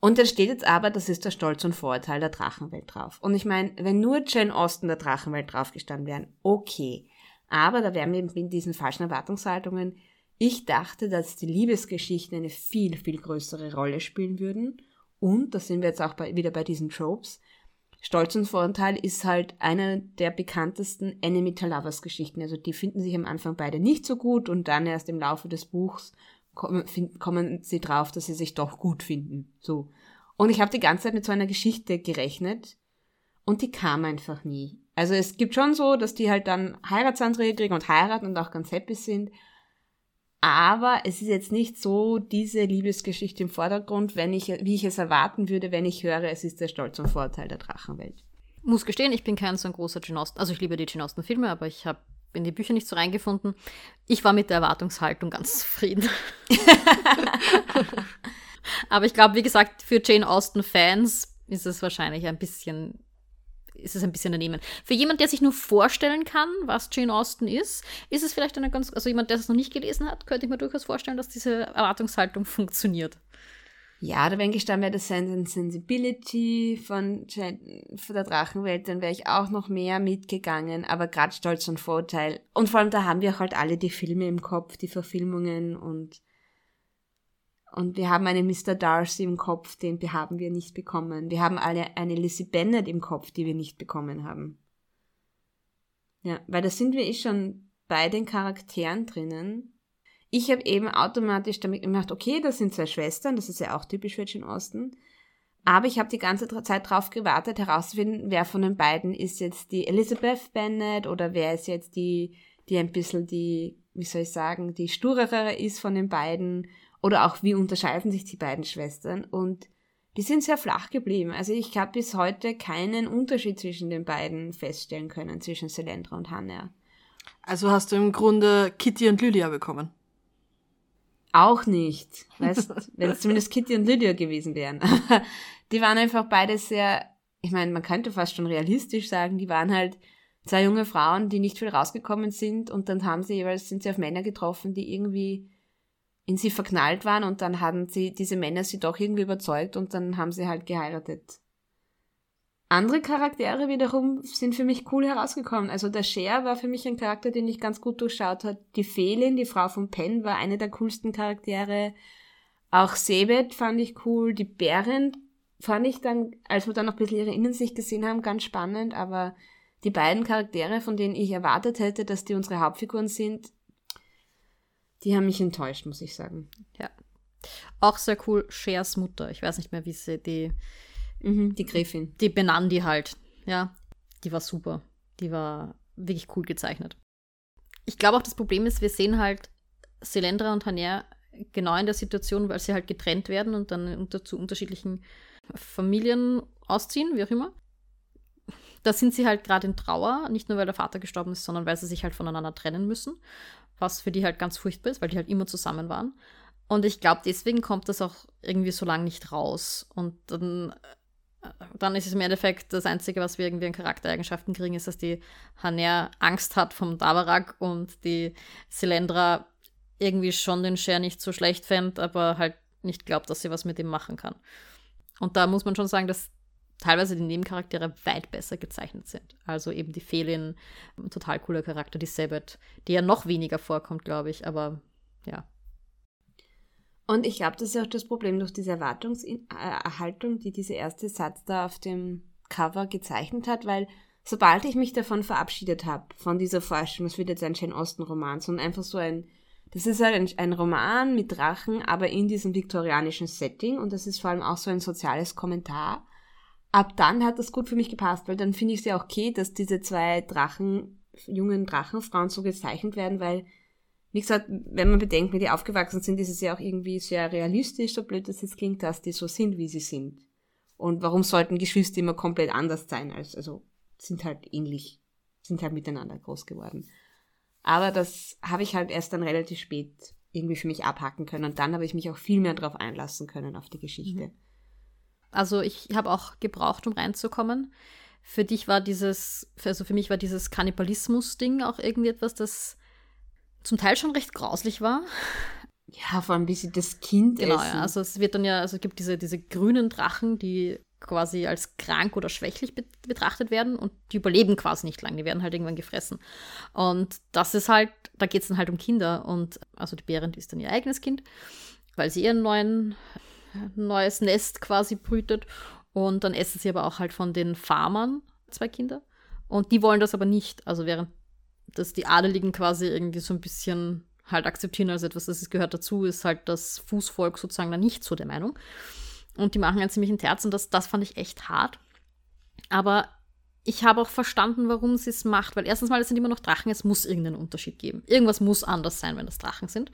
Und da steht jetzt aber, das ist der Stolz und Vorurteil der Drachenwelt drauf. Und ich meine, wenn nur Jane Austen der Drachenwelt draufgestanden wären, okay. Aber da wären wir mit diesen falschen Erwartungshaltungen. Ich dachte, dass die Liebesgeschichten eine viel, viel größere Rolle spielen würden. Und, da sind wir jetzt auch bei, wieder bei diesen Tropes, Stolz und Vorurteil ist halt eine der bekanntesten Enemy to Lovers Geschichten. Also die finden sich am Anfang beide nicht so gut und dann erst im Laufe des Buchs kommen, kommen sie drauf, dass sie sich doch gut finden. So. Und ich habe die ganze Zeit mit so einer Geschichte gerechnet und die kam einfach nie. Also es gibt schon so, dass die halt dann Heiratsanträge kriegen und heiraten und auch ganz happy sind. Aber es ist jetzt nicht so diese Liebesgeschichte im Vordergrund, wenn ich, wie ich es erwarten würde, wenn ich höre, es ist der Stolz und Vorteil der Drachenwelt. Muss gestehen, ich bin kein so ein großer Jane Austen. Also ich liebe die Jane Austen-Filme, aber ich habe in die Bücher nicht so reingefunden. Ich war mit der Erwartungshaltung ganz zufrieden. aber ich glaube, wie gesagt, für Jane Austen-Fans ist es wahrscheinlich ein bisschen ist es ein bisschen daneben. Für jemand, der sich nur vorstellen kann, was Jane Austen ist, ist es vielleicht eine ganz, also jemand, der es noch nicht gelesen hat, könnte ich mir durchaus vorstellen, dass diese Erwartungshaltung funktioniert. Ja, da wenn gestanden wäre, das Sense and Sensibility von, von der Drachenwelt, dann wäre ich auch noch mehr mitgegangen, aber gerade Stolz und Vorurteil. Und vor allem, da haben wir halt alle die Filme im Kopf, die Verfilmungen und und wir haben einen Mr. Darcy im Kopf, den haben wir nicht bekommen. Wir haben alle eine Lizzie Bennet im Kopf, die wir nicht bekommen haben. Ja, weil da sind wir eh schon bei den Charakteren drinnen. Ich habe eben automatisch damit gemacht, okay, das sind zwei Schwestern, das ist ja auch typisch für Jane Austen. Aber ich habe die ganze Zeit darauf gewartet, herauszufinden, wer von den beiden ist jetzt die Elizabeth Bennet oder wer ist jetzt die, die ein bisschen die, wie soll ich sagen, die sturere ist von den beiden oder auch wie unterscheiden sich die beiden Schwestern und die sind sehr flach geblieben. Also ich habe bis heute keinen Unterschied zwischen den beiden feststellen können, zwischen Selendra und Hannah. Also hast du im Grunde Kitty und Lydia bekommen. Auch nicht. Weißt, wenn es zumindest Kitty und Lydia gewesen wären. die waren einfach beide sehr, ich meine, man könnte fast schon realistisch sagen, die waren halt zwei junge Frauen, die nicht viel rausgekommen sind und dann haben sie jeweils, sind sie auf Männer getroffen, die irgendwie in sie verknallt waren und dann haben sie, diese Männer sie doch irgendwie überzeugt und dann haben sie halt geheiratet. Andere Charaktere wiederum sind für mich cool herausgekommen. Also der Cher war für mich ein Charakter, den ich ganz gut durchschaut hat. Die Felin, die Frau von Penn, war eine der coolsten Charaktere. Auch Sebet fand ich cool. Die Bären fand ich dann, als wir dann noch ein bisschen ihre Innensicht gesehen haben, ganz spannend. Aber die beiden Charaktere, von denen ich erwartet hätte, dass die unsere Hauptfiguren sind, die haben mich enttäuscht, muss ich sagen. Ja. Auch sehr cool, Shers Mutter. Ich weiß nicht mehr, wie sie die Mhm, die Gräfin. Die benannen die halt. Ja, die war super. Die war wirklich cool gezeichnet. Ich glaube auch, das Problem ist, wir sehen halt Selendra und Haner genau in der Situation, weil sie halt getrennt werden und dann unter, zu unterschiedlichen Familien ausziehen, wie auch immer. Da sind sie halt gerade in Trauer, nicht nur weil der Vater gestorben ist, sondern weil sie sich halt voneinander trennen müssen, was für die halt ganz furchtbar ist, weil die halt immer zusammen waren. Und ich glaube, deswegen kommt das auch irgendwie so lange nicht raus. Und dann dann ist es im Endeffekt das Einzige, was wir irgendwie an Charaktereigenschaften kriegen, ist, dass die Haner Angst hat vom Dabarak und die Silendra irgendwie schon den Share nicht so schlecht fände, aber halt nicht glaubt, dass sie was mit ihm machen kann. Und da muss man schon sagen, dass teilweise die Nebencharaktere weit besser gezeichnet sind. Also eben die Felin, total cooler Charakter, die Sabbat, die ja noch weniger vorkommt, glaube ich, aber ja, und ich glaube, das ist auch das Problem durch diese Erwartungserhaltung, die dieser erste Satz da auf dem Cover gezeichnet hat, weil sobald ich mich davon verabschiedet habe, von dieser Vorstellung, es wird jetzt ein Jane Austen-Roman, sondern einfach so ein, das ist halt ein, ein, Roman mit Drachen, aber in diesem viktorianischen Setting und das ist vor allem auch so ein soziales Kommentar. Ab dann hat das gut für mich gepasst, weil dann finde ich es ja auch okay, dass diese zwei Drachen, jungen Drachenfrauen so gezeichnet werden, weil wie gesagt, wenn man bedenkt, wie die aufgewachsen sind, ist es ja auch irgendwie sehr realistisch, so blöd das jetzt klingt, dass die so sind, wie sie sind. Und warum sollten Geschwister immer komplett anders sein als, also, sind halt ähnlich, sind halt miteinander groß geworden. Aber das habe ich halt erst dann relativ spät irgendwie für mich abhacken können und dann habe ich mich auch viel mehr darauf einlassen können auf die Geschichte. Mhm. Also ich habe auch gebraucht, um reinzukommen. Für dich war dieses, also für mich war dieses Kannibalismus-Ding auch irgendwie etwas, das zum Teil schon recht grauslich war. Ja, vor allem wie sie das Kind Genau, ja. Also es wird dann ja, also es gibt diese, diese grünen Drachen, die quasi als krank oder schwächlich be betrachtet werden und die überleben quasi nicht lang, die werden halt irgendwann gefressen. Und das ist halt, da geht es dann halt um Kinder und also die Bären, die ist dann ihr eigenes Kind, weil sie ihr neuen, neues Nest quasi brütet und dann essen sie aber auch halt von den Farmern zwei Kinder und die wollen das aber nicht, also während dass die Adeligen quasi irgendwie so ein bisschen halt akzeptieren als etwas, das gehört dazu, ist halt das Fußvolk sozusagen dann nicht so der Meinung. Und die machen einen ziemlichen Terz und das, das fand ich echt hart. Aber ich habe auch verstanden, warum sie es macht, weil erstens mal, es sind immer noch Drachen, es muss irgendeinen Unterschied geben. Irgendwas muss anders sein, wenn das Drachen sind.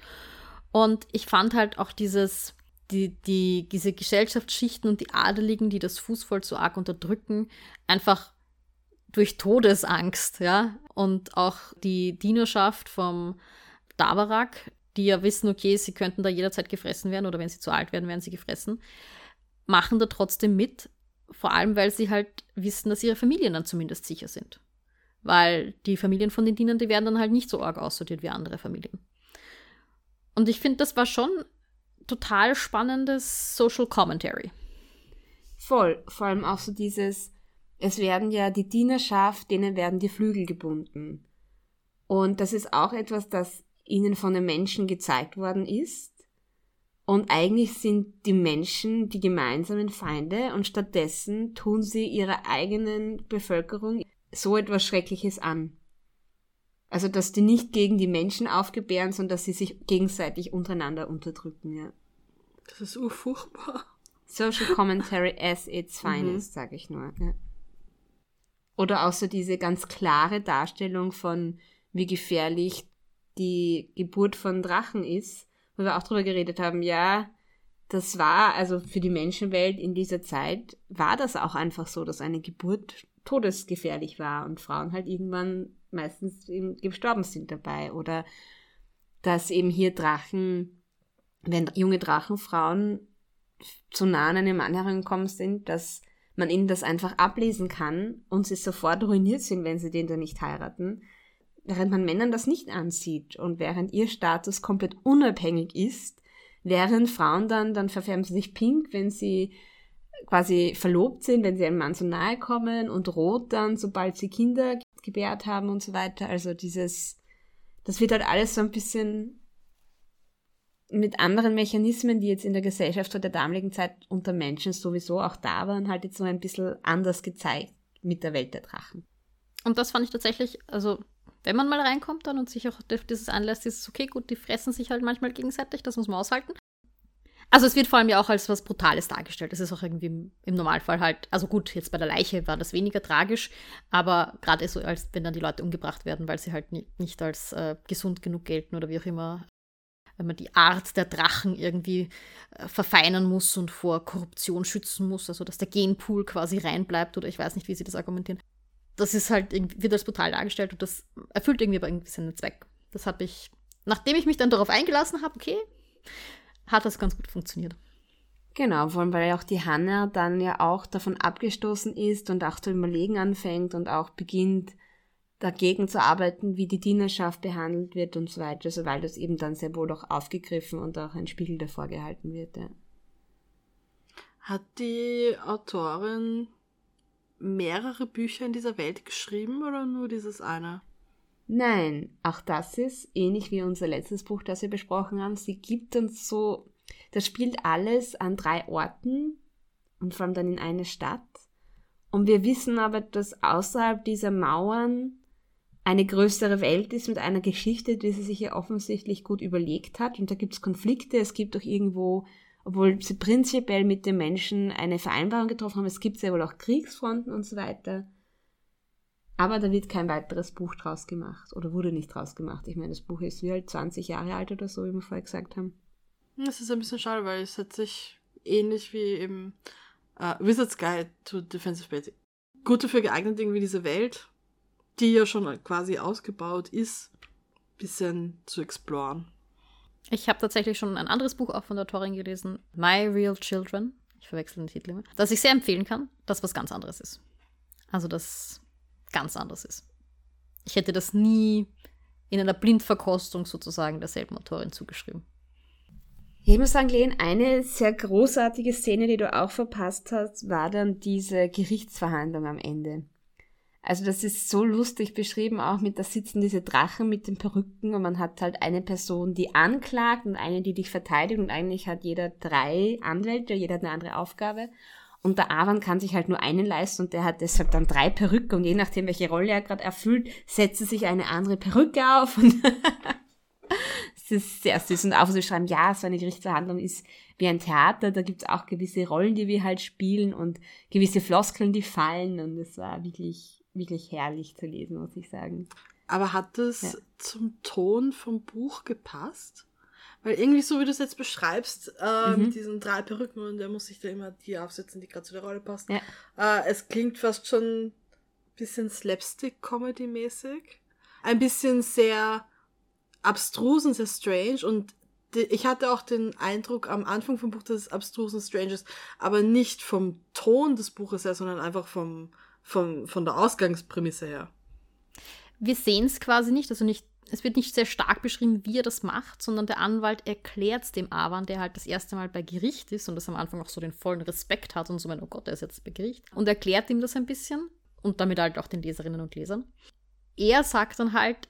Und ich fand halt auch dieses, die, die, diese Gesellschaftsschichten und die Adeligen, die das Fußvolk so arg unterdrücken, einfach durch Todesangst, ja. Und auch die Dienerschaft vom Dabarak, die ja wissen, okay, sie könnten da jederzeit gefressen werden oder wenn sie zu alt werden, werden sie gefressen, machen da trotzdem mit, vor allem weil sie halt wissen, dass ihre Familien dann zumindest sicher sind. Weil die Familien von den Dienern, die werden dann halt nicht so arg aussortiert wie andere Familien. Und ich finde, das war schon total spannendes Social Commentary. Voll, vor allem auch so dieses, es werden ja die Dienerschaft, denen werden die Flügel gebunden. Und das ist auch etwas, das ihnen von den Menschen gezeigt worden ist. Und eigentlich sind die Menschen die gemeinsamen Feinde und stattdessen tun sie ihrer eigenen Bevölkerung so etwas Schreckliches an. Also, dass die nicht gegen die Menschen aufgebären, sondern dass sie sich gegenseitig untereinander unterdrücken, ja. Das ist urfurchtbar. Social Commentary as its finest, mhm. sage ich nur. Ja. Oder auch so diese ganz klare Darstellung von, wie gefährlich die Geburt von Drachen ist, wo wir auch drüber geredet haben, ja, das war, also für die Menschenwelt in dieser Zeit war das auch einfach so, dass eine Geburt todesgefährlich war und Frauen halt irgendwann meistens gestorben sind dabei. Oder dass eben hier Drachen wenn junge Drachenfrauen zu nah an einem Mann herangekommen sind, dass man ihnen das einfach ablesen kann und sie sofort ruiniert sind, wenn sie den dann nicht heiraten, während man Männern das nicht ansieht und während ihr Status komplett unabhängig ist, während Frauen dann, dann verfärben sie sich pink, wenn sie quasi verlobt sind, wenn sie einem Mann so nahe kommen und rot dann, sobald sie Kinder gebärt haben und so weiter. Also dieses, das wird halt alles so ein bisschen mit anderen Mechanismen, die jetzt in der Gesellschaft der damaligen Zeit unter Menschen sowieso auch da waren, halt jetzt so ein bisschen anders gezeigt mit der Welt der Drachen. Und das fand ich tatsächlich, also wenn man mal reinkommt dann und sich auch dieses anlässt, ist es okay, gut, die fressen sich halt manchmal gegenseitig, das muss man aushalten. Also es wird vor allem ja auch als was Brutales dargestellt. Es ist auch irgendwie im, Normalfall halt, also gut, jetzt bei der Leiche war das weniger tragisch, aber gerade so, als wenn dann die Leute umgebracht werden, weil sie halt nicht als äh, gesund genug gelten oder wie auch immer, wenn man die Art der Drachen irgendwie äh, verfeinern muss und vor Korruption schützen muss, also dass der Genpool quasi reinbleibt oder ich weiß nicht, wie sie das argumentieren. Das ist halt irgendwie, wird als brutal dargestellt und das erfüllt irgendwie aber irgendwie seinen Zweck. Das habe ich, nachdem ich mich dann darauf eingelassen habe, okay, hat das ganz gut funktioniert. Genau, vor allem weil auch die Hanna dann ja auch davon abgestoßen ist und auch zu überlegen anfängt und auch beginnt, dagegen zu arbeiten, wie die Dienerschaft behandelt wird und so weiter, also weil das eben dann sehr wohl auch aufgegriffen und auch ein Spiegel davor gehalten wird. Ja. Hat die Autorin mehrere Bücher in dieser Welt geschrieben oder nur dieses eine? Nein, auch das ist ähnlich wie unser letztes Buch, das wir besprochen haben. Sie gibt uns so, das spielt alles an drei Orten und vor allem dann in einer Stadt. Und wir wissen aber, dass außerhalb dieser Mauern eine größere Welt ist mit einer Geschichte, die sie sich ja offensichtlich gut überlegt hat. Und da gibt es Konflikte, es gibt auch irgendwo, obwohl sie prinzipiell mit den Menschen eine Vereinbarung getroffen haben, es gibt ja wohl auch Kriegsfronten und so weiter. Aber da wird kein weiteres Buch draus gemacht oder wurde nicht draus gemacht. Ich meine, das Buch ist wie halt 20 Jahre alt oder so, wie wir vorher gesagt haben. Das ist ein bisschen schade, weil es hat sich ähnlich wie im uh, Wizard's Guide to Defensive Basic gut dafür geeignet, irgendwie diese Welt die ja schon quasi ausgebaut ist, bisschen zu exploren. Ich habe tatsächlich schon ein anderes Buch auch von der Autorin gelesen, My Real Children. Ich verwechsel den Titel immer. Das ich sehr empfehlen kann, das was ganz anderes ist. Also das ganz anders ist. Ich hätte das nie in einer Blindverkostung sozusagen derselben Autorin zugeschrieben. Ich muss sagen, Len, eine sehr großartige Szene, die du auch verpasst hast, war dann diese Gerichtsverhandlung am Ende. Also das ist so lustig beschrieben, auch mit, da sitzen diese Drachen mit den Perücken und man hat halt eine Person, die anklagt und eine, die dich verteidigt und eigentlich hat jeder drei Anwälte, jeder hat eine andere Aufgabe. Und der Avan kann sich halt nur einen leisten und der hat deshalb dann drei Perücken und je nachdem, welche Rolle er gerade erfüllt, setzt er sich eine andere Perücke auf und es ist sehr süß. Und auch so schreiben, ja, so eine Gerichtsverhandlung ist wie ein Theater, da gibt's auch gewisse Rollen, die wir halt spielen und gewisse Floskeln, die fallen und es war wirklich wirklich herrlich zu lesen, muss ich sagen. Aber hat das ja. zum Ton vom Buch gepasst? Weil irgendwie so, wie du es jetzt beschreibst, äh, mhm. mit diesen drei Perücken und der muss sich da immer die aufsetzen, die gerade zu der Rolle passt. Ja. Äh, es klingt fast schon ein bisschen Slapstick-Comedy-mäßig. Ein bisschen sehr abstrus und sehr strange und ich hatte auch den Eindruck am Anfang vom Buch, dass es abstrus und strange ist, aber nicht vom Ton des Buches her, sondern einfach vom, von, von der Ausgangsprämisse her. Wir sehen es quasi nicht, also nicht, es wird nicht sehr stark beschrieben, wie er das macht, sondern der Anwalt erklärt es dem Avan, der halt das erste Mal bei Gericht ist und das am Anfang auch so den vollen Respekt hat und so, oh Gott, er ist jetzt bei Gericht. Und erklärt ihm das ein bisschen und damit halt auch den Leserinnen und Lesern. Er sagt dann halt,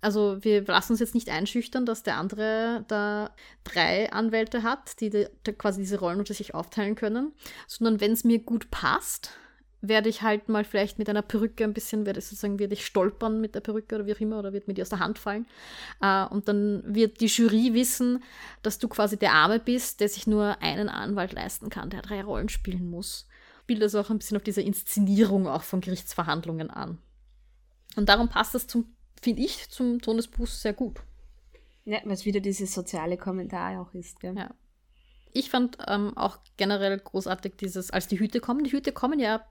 also wir lassen uns jetzt nicht einschüchtern, dass der andere da drei Anwälte hat, die, die quasi diese Rollen unter sich aufteilen können, sondern wenn es mir gut passt, werde ich halt mal vielleicht mit einer Perücke ein bisschen, werde ich sozusagen, werde ich stolpern mit der Perücke oder wie auch immer, oder wird mir die aus der Hand fallen. Äh, und dann wird die Jury wissen, dass du quasi der Arme bist, der sich nur einen Anwalt leisten kann, der drei Rollen spielen muss. Bildet also auch ein bisschen auf diese Inszenierung auch von Gerichtsverhandlungen an. Und darum passt das zum, finde ich, zum Ton des Buchs sehr gut. Ja, weil es wieder dieses soziale Kommentar auch ist, gell? Ja. Ich fand ähm, auch generell großartig dieses, als die Hüte kommen. Die Hüte kommen ja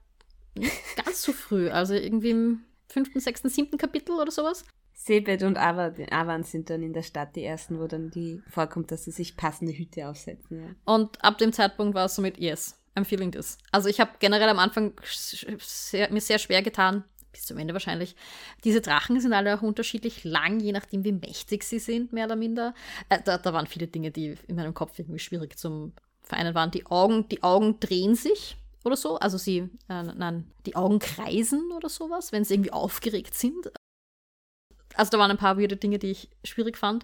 ganz so früh, also irgendwie im fünften, sechsten, siebten Kapitel oder sowas. Sebet und Avan sind dann in der Stadt die ersten, wo dann die vorkommt, dass sie sich passende Hüte aufsetzen. Ja. Und ab dem Zeitpunkt war es somit, yes, I'm feeling this. Also ich habe generell am Anfang sehr, mir sehr schwer getan, bis zum Ende wahrscheinlich. Diese Drachen sind alle auch unterschiedlich lang, je nachdem, wie mächtig sie sind, mehr oder minder. Äh, da, da waren viele Dinge, die in meinem Kopf irgendwie schwierig zum Vereinen waren. Die Augen, die Augen drehen sich oder so. Also sie, äh, nein, die Augen kreisen oder sowas, wenn sie irgendwie aufgeregt sind. Also da waren ein paar weirde Dinge, die ich schwierig fand.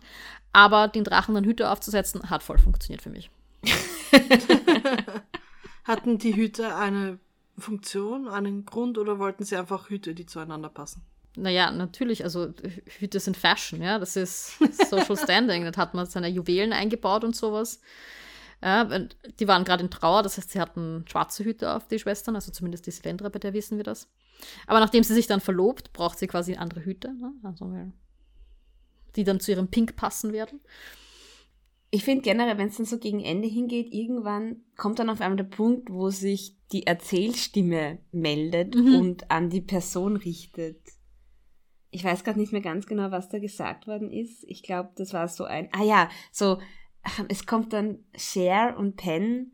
Aber den Drachen dann Hüte aufzusetzen, hat voll funktioniert für mich. Hatten die Hüte eine Funktion, einen Grund oder wollten sie einfach Hüte, die zueinander passen? Naja, natürlich, also Hüte sind Fashion, ja, das ist Social Standing. da hat man seine Juwelen eingebaut und sowas. Ja, die waren gerade in Trauer, das heißt, sie hatten schwarze Hüte auf, die Schwestern, also zumindest die Silendra, bei der wissen wir das. Aber nachdem sie sich dann verlobt, braucht sie quasi andere Hüte, ne? also, die dann zu ihrem Pink passen werden. Ich finde generell, wenn es dann so gegen Ende hingeht, irgendwann kommt dann auf einmal der Punkt, wo sich die Erzählstimme meldet mhm. und an die Person richtet. Ich weiß gerade nicht mehr ganz genau, was da gesagt worden ist. Ich glaube, das war so ein, ah ja, so, es kommt dann Cher und Penn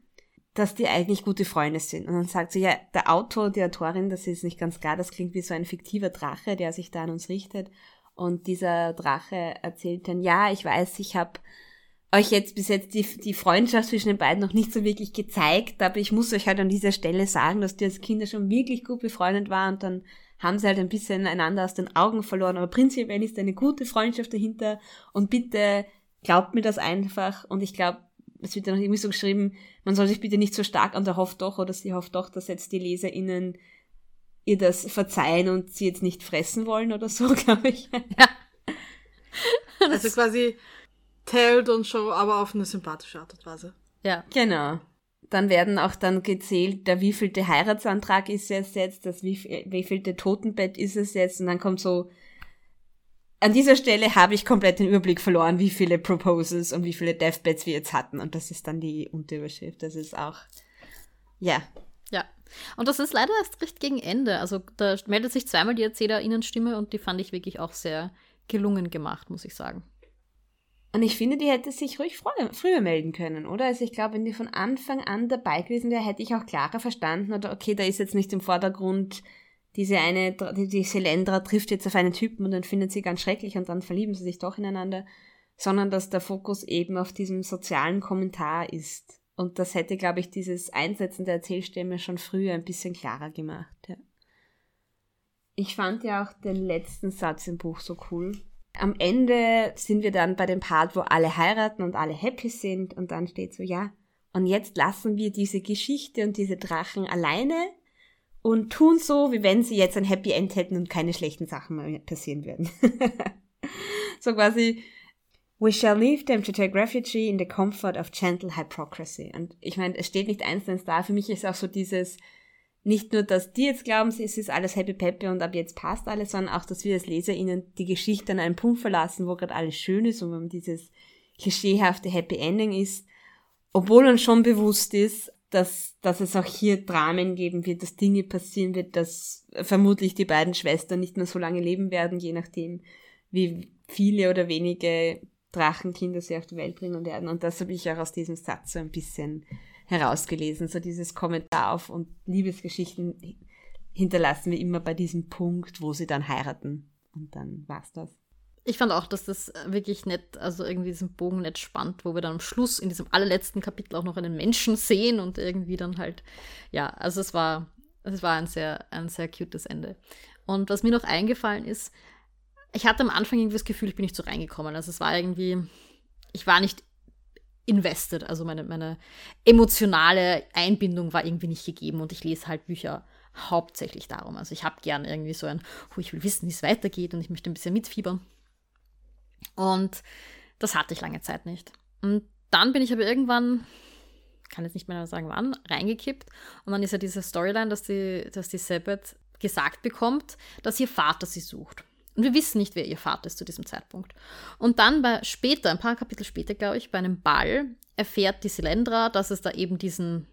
dass die eigentlich gute Freunde sind. Und dann sagt sie, ja, der Autor, die Autorin, das ist nicht ganz klar, das klingt wie so ein fiktiver Drache, der sich da an uns richtet. Und dieser Drache erzählt dann, ja, ich weiß, ich habe euch jetzt bis jetzt die, die Freundschaft zwischen den beiden noch nicht so wirklich gezeigt, aber ich muss euch halt an dieser Stelle sagen, dass die als Kinder schon wirklich gut befreundet waren und dann haben sie halt ein bisschen einander aus den Augen verloren, aber prinzipiell ist eine gute Freundschaft dahinter und bitte glaubt mir das einfach und ich glaube, es wird ja noch irgendwie so geschrieben, man soll sich bitte nicht so stark an der hofft doch oder sie hofft doch, dass jetzt die LeserInnen ihr das verzeihen und sie jetzt nicht fressen wollen oder so, glaube ich. Ja. Also quasi Tell und Show, aber auf eine sympathische Art und Weise. Ja. Genau. Dann werden auch dann gezählt, der wievielte Heiratsantrag ist es jetzt, das wievielte Totenbett ist es jetzt und dann kommt so an dieser Stelle habe ich komplett den Überblick verloren, wie viele Proposals und wie viele Deathbeds wir jetzt hatten. Und das ist dann die Unterüberschrift. Das ist auch, ja. Ja. Und das ist leider erst recht gegen Ende. Also da meldet sich zweimal die Erzählerinnenstimme und die fand ich wirklich auch sehr gelungen gemacht, muss ich sagen. Und ich finde, die hätte sich ruhig früher, früher melden können, oder? Also ich glaube, wenn die von Anfang an dabei gewesen wäre, hätte ich auch klarer verstanden, oder okay, da ist jetzt nicht im Vordergrund diese eine, die, Selendra trifft jetzt auf einen Typen und dann findet sie ganz schrecklich und dann verlieben sie sich doch ineinander, sondern dass der Fokus eben auf diesem sozialen Kommentar ist. Und das hätte, glaube ich, dieses Einsetzen der Erzählstämme schon früher ein bisschen klarer gemacht. Ja. Ich fand ja auch den letzten Satz im Buch so cool. Am Ende sind wir dann bei dem Part, wo alle heiraten und alle happy sind und dann steht so, ja, und jetzt lassen wir diese Geschichte und diese Drachen alleine und tun so, wie wenn sie jetzt ein Happy End hätten und keine schlechten Sachen mehr passieren würden. so quasi, we shall leave them to take refuge in the comfort of gentle hypocrisy. Und ich meine, es steht nicht einzeln da. Für mich ist auch so dieses, nicht nur, dass die jetzt glauben, es ist alles happy peppy und ab jetzt passt alles, sondern auch, dass wir als LeserInnen die Geschichte an einen Punkt verlassen, wo gerade alles schön ist und wenn dieses klischeehafte Happy Ending ist, obwohl uns schon bewusst ist, dass, dass es auch hier Dramen geben wird, dass Dinge passieren wird, dass vermutlich die beiden Schwestern nicht mehr so lange leben werden, je nachdem, wie viele oder wenige Drachenkinder sie auf die Welt bringen werden. Und das habe ich auch aus diesem Satz so ein bisschen herausgelesen. So dieses Kommentar auf und Liebesgeschichten hinterlassen wir immer bei diesem Punkt, wo sie dann heiraten. Und dann war's das. Ich fand auch, dass das wirklich nett, also irgendwie diesen Bogen nett spannt, wo wir dann am Schluss in diesem allerletzten Kapitel auch noch einen Menschen sehen und irgendwie dann halt, ja, also es war, es war ein sehr, ein sehr cutes Ende. Und was mir noch eingefallen ist, ich hatte am Anfang irgendwie das Gefühl, ich bin nicht so reingekommen. Also es war irgendwie, ich war nicht invested, also meine, meine emotionale Einbindung war irgendwie nicht gegeben und ich lese halt Bücher hauptsächlich darum. Also ich habe gern irgendwie so ein, oh, ich will wissen, wie es weitergeht und ich möchte ein bisschen mitfiebern. Und das hatte ich lange Zeit nicht. Und dann bin ich aber irgendwann, kann jetzt nicht mehr sagen wann, reingekippt. Und dann ist ja diese Storyline, dass die, dass die Sabbath gesagt bekommt, dass ihr Vater sie sucht. Und wir wissen nicht, wer ihr Vater ist zu diesem Zeitpunkt. Und dann bei später, ein paar Kapitel später, glaube ich, bei einem Ball erfährt die Silendra, dass es da eben diesen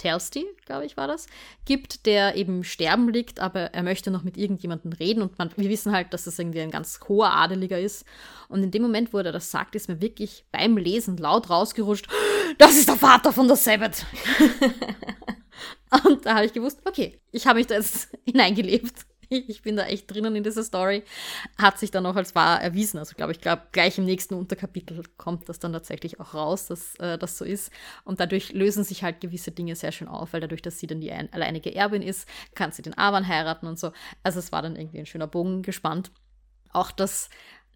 Telsty, glaube ich, war das, gibt, der eben sterben liegt, aber er möchte noch mit irgendjemandem reden und man, wir wissen halt, dass das irgendwie ein ganz hoher Adeliger ist. Und in dem Moment, wo er das sagt, ist mir wirklich beim Lesen laut rausgerutscht, das ist der Vater von der Sabbath. und da habe ich gewusst, okay, ich habe mich da jetzt hineingelebt ich bin da echt drinnen in dieser Story, hat sich dann auch als wahr erwiesen. Also glaube ich, glaube gleich im nächsten Unterkapitel kommt das dann tatsächlich auch raus, dass äh, das so ist. Und dadurch lösen sich halt gewisse Dinge sehr schön auf, weil dadurch, dass sie dann die ein alleinige Erbin ist, kann sie den Avan heiraten und so. Also es war dann irgendwie ein schöner Bogen gespannt. Auch das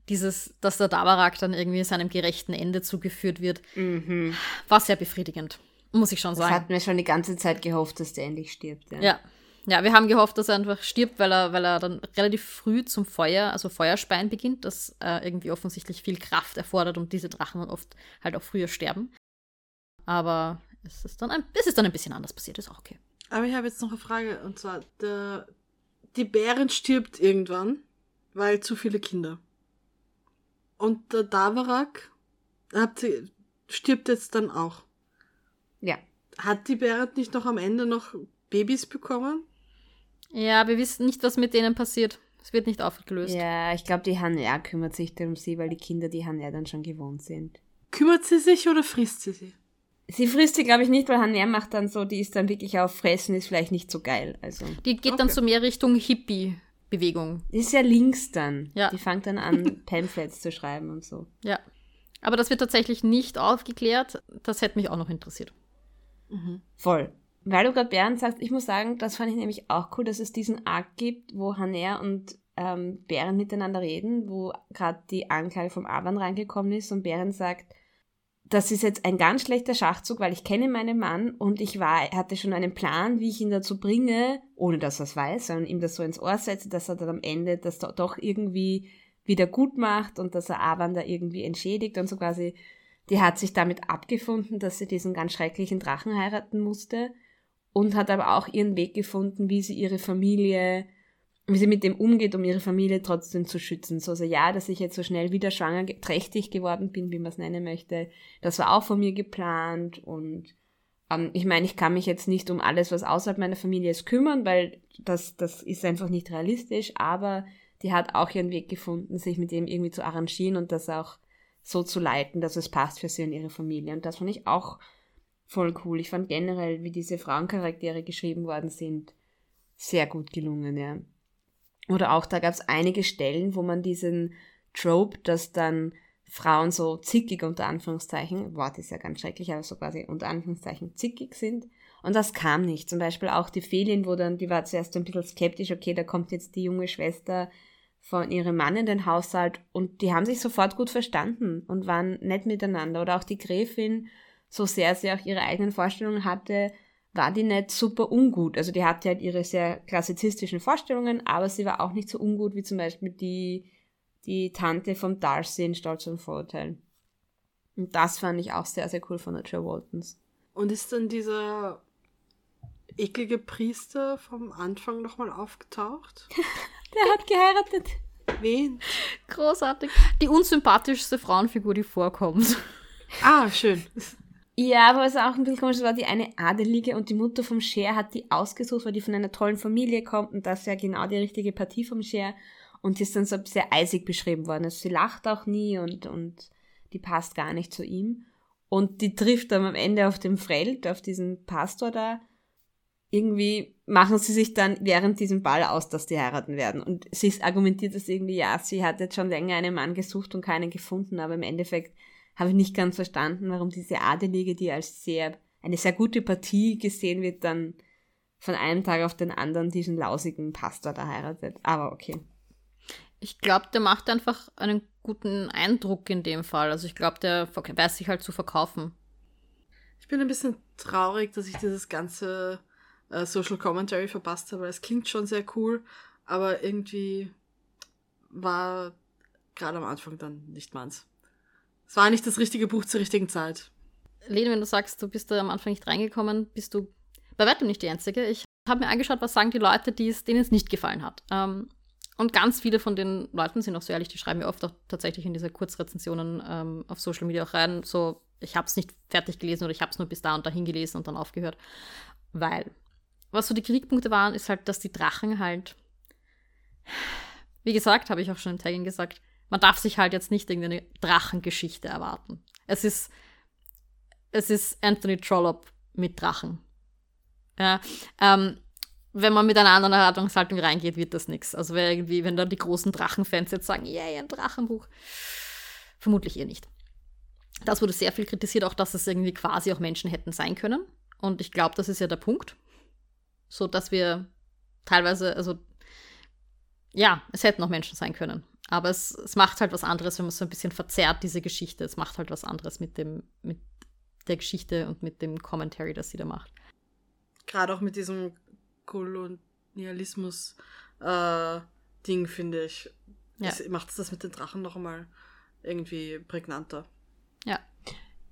dieses, dass der Dabarak dann irgendwie seinem gerechten Ende zugeführt wird, mhm. war sehr befriedigend, muss ich schon sagen. Das hatten wir schon die ganze Zeit gehofft, dass der endlich stirbt. Ja, ja ja, wir haben gehofft, dass er einfach stirbt, weil er, weil er dann relativ früh zum Feuer, also Feuerspein beginnt, das äh, irgendwie offensichtlich viel Kraft erfordert und diese Drachen dann oft halt auch früher sterben. Aber es ist dann ein, es ist dann ein bisschen anders passiert, ist auch okay. Aber ich habe jetzt noch eine Frage, und zwar, der, die Bären stirbt irgendwann, weil zu viele Kinder. Und der Davarak habt ihr, stirbt jetzt dann auch. Ja. Hat die Bären nicht noch am Ende noch Babys bekommen? Ja, wir wissen nicht, was mit denen passiert. Es wird nicht aufgelöst. Ja, ich glaube, die Hanna kümmert sich um sie, weil die Kinder die Hanna dann schon gewohnt sind. Kümmert sie sich oder frisst sie sie? Sie frisst sie, glaube ich, nicht, weil Hanna macht dann so, die ist dann wirklich auf Fressen, ist vielleicht nicht so geil. Also. Die geht okay. dann so mehr Richtung Hippie-Bewegung. Ist ja links dann. Ja. Die fängt dann an, Pamphlets zu schreiben und so. Ja. Aber das wird tatsächlich nicht aufgeklärt. Das hätte mich auch noch interessiert. Mhm. Voll. Weil du gerade Bären sagst, ich muss sagen, das fand ich nämlich auch cool, dass es diesen Arc gibt, wo Haner und ähm, Bären miteinander reden, wo gerade die Anklage vom Avan reingekommen ist und Bären sagt, das ist jetzt ein ganz schlechter Schachzug, weil ich kenne meinen Mann und ich war, hatte schon einen Plan, wie ich ihn dazu bringe, ohne dass er es weiß, sondern ihm das so ins Ohr setze, dass er dann am Ende das doch irgendwie wieder gut macht und dass er Avan da irgendwie entschädigt und so quasi. Die hat sich damit abgefunden, dass sie diesen ganz schrecklichen Drachen heiraten musste und hat aber auch ihren Weg gefunden, wie sie ihre Familie, wie sie mit dem umgeht, um ihre Familie trotzdem zu schützen. So, also ja, dass ich jetzt so schnell wieder schwanger, trächtig geworden bin, wie man es nennen möchte, das war auch von mir geplant und ähm, ich meine, ich kann mich jetzt nicht um alles, was außerhalb meiner Familie ist, kümmern, weil das, das ist einfach nicht realistisch, aber die hat auch ihren Weg gefunden, sich mit dem irgendwie zu arrangieren und das auch so zu leiten, dass es passt für sie und ihre Familie. Und das fand ich auch voll cool. Ich fand generell, wie diese Frauencharaktere geschrieben worden sind, sehr gut gelungen, ja. Oder auch da gab es einige Stellen, wo man diesen Trope, dass dann Frauen so zickig unter Anführungszeichen, Wort ist ja ganz schrecklich, aber so quasi unter Anführungszeichen zickig sind. Und das kam nicht. Zum Beispiel auch die Felin, wo dann, die war zuerst ein bisschen skeptisch, okay, da kommt jetzt die junge Schwester von ihrem Mann in den Haushalt und die haben sich sofort gut verstanden und waren nett miteinander. Oder auch die Gräfin, so sehr sie auch ihre eigenen Vorstellungen hatte, war die nicht super ungut. Also die hatte halt ihre sehr klassizistischen Vorstellungen, aber sie war auch nicht so ungut wie zum Beispiel die, die Tante vom Darcy in Stolz und Vorurteil. Und das fand ich auch sehr, sehr cool von der Joe Waltons. Und ist dann dieser eklige Priester vom Anfang nochmal aufgetaucht? Der hat geheiratet. Wen? Großartig. Die unsympathischste Frauenfigur, die vorkommt. Ah, schön. Ja, aber was auch ein bisschen komisch war, die eine Adelige und die Mutter vom Cher hat die ausgesucht, weil die von einer tollen Familie kommt und das ist ja genau die richtige Partie vom Cher. Und die ist dann so sehr eisig beschrieben worden. Also sie lacht auch nie und, und die passt gar nicht zu ihm. Und die trifft dann am Ende auf dem Feld, auf diesen Pastor da. Irgendwie machen sie sich dann während diesem Ball aus, dass die heiraten werden. Und sie argumentiert das irgendwie, ja, sie hat jetzt schon länger einen Mann gesucht und keinen gefunden, aber im Endeffekt habe ich nicht ganz verstanden, warum diese Adelige, die als sehr, eine sehr gute Partie gesehen wird, dann von einem Tag auf den anderen diesen lausigen Pastor da heiratet. Aber okay. Ich glaube, der macht einfach einen guten Eindruck in dem Fall. Also ich glaube, der weiß sich halt zu verkaufen. Ich bin ein bisschen traurig, dass ich dieses ganze äh, Social Commentary verpasst habe, weil es klingt schon sehr cool, aber irgendwie war gerade am Anfang dann nicht meins. Es war nicht das richtige Buch zur richtigen Zeit. Lene, wenn du sagst, du bist da am Anfang nicht reingekommen, bist du bei weitem nicht die Einzige. Ich habe mir angeschaut, was sagen die Leute, denen es nicht gefallen hat. Ähm, und ganz viele von den Leuten sind auch so ehrlich, die schreiben mir oft auch tatsächlich in diese Kurzrezensionen ähm, auf Social Media auch rein, so, ich habe es nicht fertig gelesen oder ich habe es nur bis da und dahin gelesen und dann aufgehört. Weil, was so die Kritikpunkte waren, ist halt, dass die Drachen halt, wie gesagt, habe ich auch schon im Tagging gesagt, man darf sich halt jetzt nicht irgendeine Drachengeschichte erwarten. Es ist, es ist Anthony Trollope mit Drachen. Ja, ähm, wenn man mit einer anderen Erwartungshaltung reingeht, wird das nichts. Also wenn irgendwie, wenn da die großen Drachenfans jetzt sagen, yay, ein Drachenbuch, vermutlich eher nicht. Das wurde sehr viel kritisiert, auch dass es irgendwie quasi auch Menschen hätten sein können. Und ich glaube, das ist ja der Punkt. So dass wir teilweise, also ja, es hätten auch Menschen sein können. Aber es, es macht halt was anderes, wenn man so ein bisschen verzerrt, diese Geschichte. Es macht halt was anderes mit dem, mit der Geschichte und mit dem Commentary, das sie da macht. Gerade auch mit diesem Kolonialismus-Ding, äh, finde ich, ja. macht es das mit den Drachen noch einmal irgendwie prägnanter. Ja.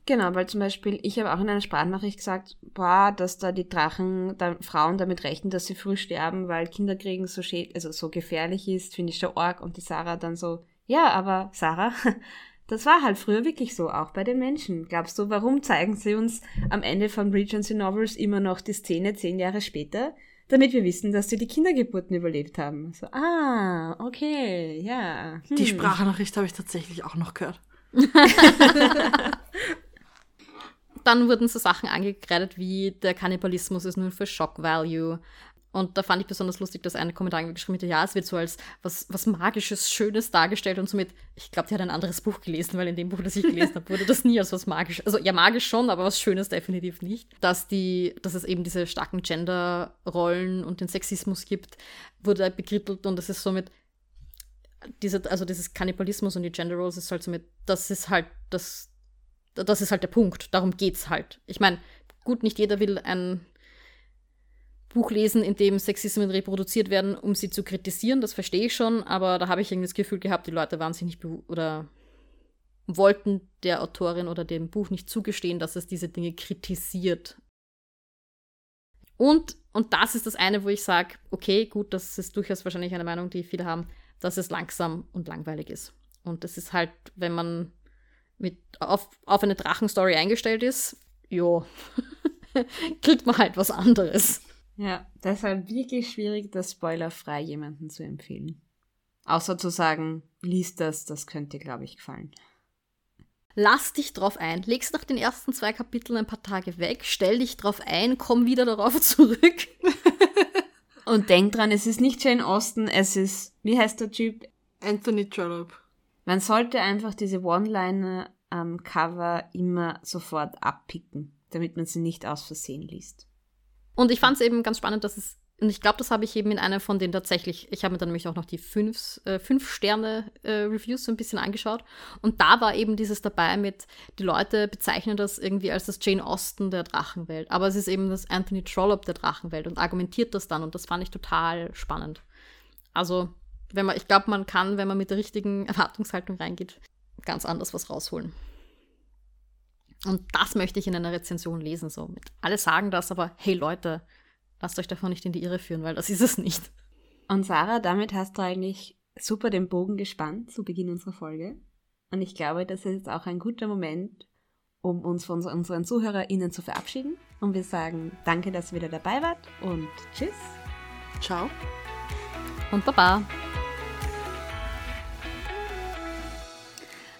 Genau, weil zum Beispiel, ich habe auch in einer Sprachnachricht gesagt, boah, dass da die Drachen, da Frauen damit rechnen, dass sie früh sterben, weil Kinderkriegen so also so gefährlich ist, finde ich schon arg. Und die Sarah dann so, ja, aber Sarah, das war halt früher wirklich so, auch bei den Menschen. Glaubst du, warum zeigen sie uns am Ende von Regency Novels immer noch die Szene zehn Jahre später? Damit wir wissen, dass sie die Kindergeburten überlebt haben. So, ah, okay, ja. Hm. Die Sprachnachricht habe ich tatsächlich auch noch gehört. Dann wurden so Sachen angekreidet wie der Kannibalismus ist nur für Shock Value. Und da fand ich besonders lustig, dass eine Kommentar geschrieben hat, ja, es wird so als was, was Magisches, Schönes dargestellt und somit, ich glaube, die hat ein anderes Buch gelesen, weil in dem Buch, das ich gelesen habe, wurde das nie als was Magisches, also ja, magisch schon, aber was Schönes definitiv nicht. Dass die, dass es eben diese starken Gender-Rollen und den Sexismus gibt, wurde bekrittelt und es ist somit, diese, also dieses Kannibalismus und die Gender Roles ist halt somit, das ist halt das, das ist halt der Punkt. Darum geht's halt. Ich meine, gut, nicht jeder will ein Buch lesen, in dem Sexismen reproduziert werden, um sie zu kritisieren. Das verstehe ich schon, aber da habe ich irgendwie das Gefühl gehabt, die Leute waren sich nicht oder wollten der Autorin oder dem Buch nicht zugestehen, dass es diese Dinge kritisiert. Und, und das ist das eine, wo ich sage, okay, gut, das ist durchaus wahrscheinlich eine Meinung, die viele haben, dass es langsam und langweilig ist. Und das ist halt, wenn man mit, auf, auf eine Drachenstory eingestellt ist, jo, kriegt man halt was anderes. Ja, deshalb wirklich schwierig, das spoilerfrei jemanden zu empfehlen. Außer zu sagen, lies das, das könnte, glaube ich, gefallen. Lass dich drauf ein. Legst nach den ersten zwei Kapiteln ein paar Tage weg, stell dich drauf ein, komm wieder darauf zurück. Und denk dran, es ist nicht Jane Austen, es ist, wie heißt der Typ? Anthony Trollope. Man sollte einfach diese One-Liner am Cover immer sofort abpicken, damit man sie nicht aus Versehen liest. Und ich fand es eben ganz spannend, dass es, und ich glaube, das habe ich eben in einer von den tatsächlich, ich habe mir dann nämlich auch noch die fünf, äh, fünf Sterne äh, Reviews so ein bisschen angeschaut. Und da war eben dieses dabei mit, die Leute bezeichnen das irgendwie als das Jane Austen der Drachenwelt. Aber es ist eben das Anthony Trollope der Drachenwelt und argumentiert das dann. Und das fand ich total spannend. Also, wenn man, ich glaube, man kann, wenn man mit der richtigen Erwartungshaltung reingeht, ganz anders was rausholen. Und das möchte ich in einer Rezension lesen. So. Alle sagen das, aber hey Leute, lasst euch davon nicht in die Irre führen, weil das ist es nicht. Und Sarah, damit hast du eigentlich super den Bogen gespannt zu Beginn unserer Folge. Und ich glaube, das ist jetzt auch ein guter Moment, um uns von unseren ZuhörerInnen zu verabschieden. Und wir sagen danke, dass ihr wieder dabei wart und tschüss. Ciao. Und Baba.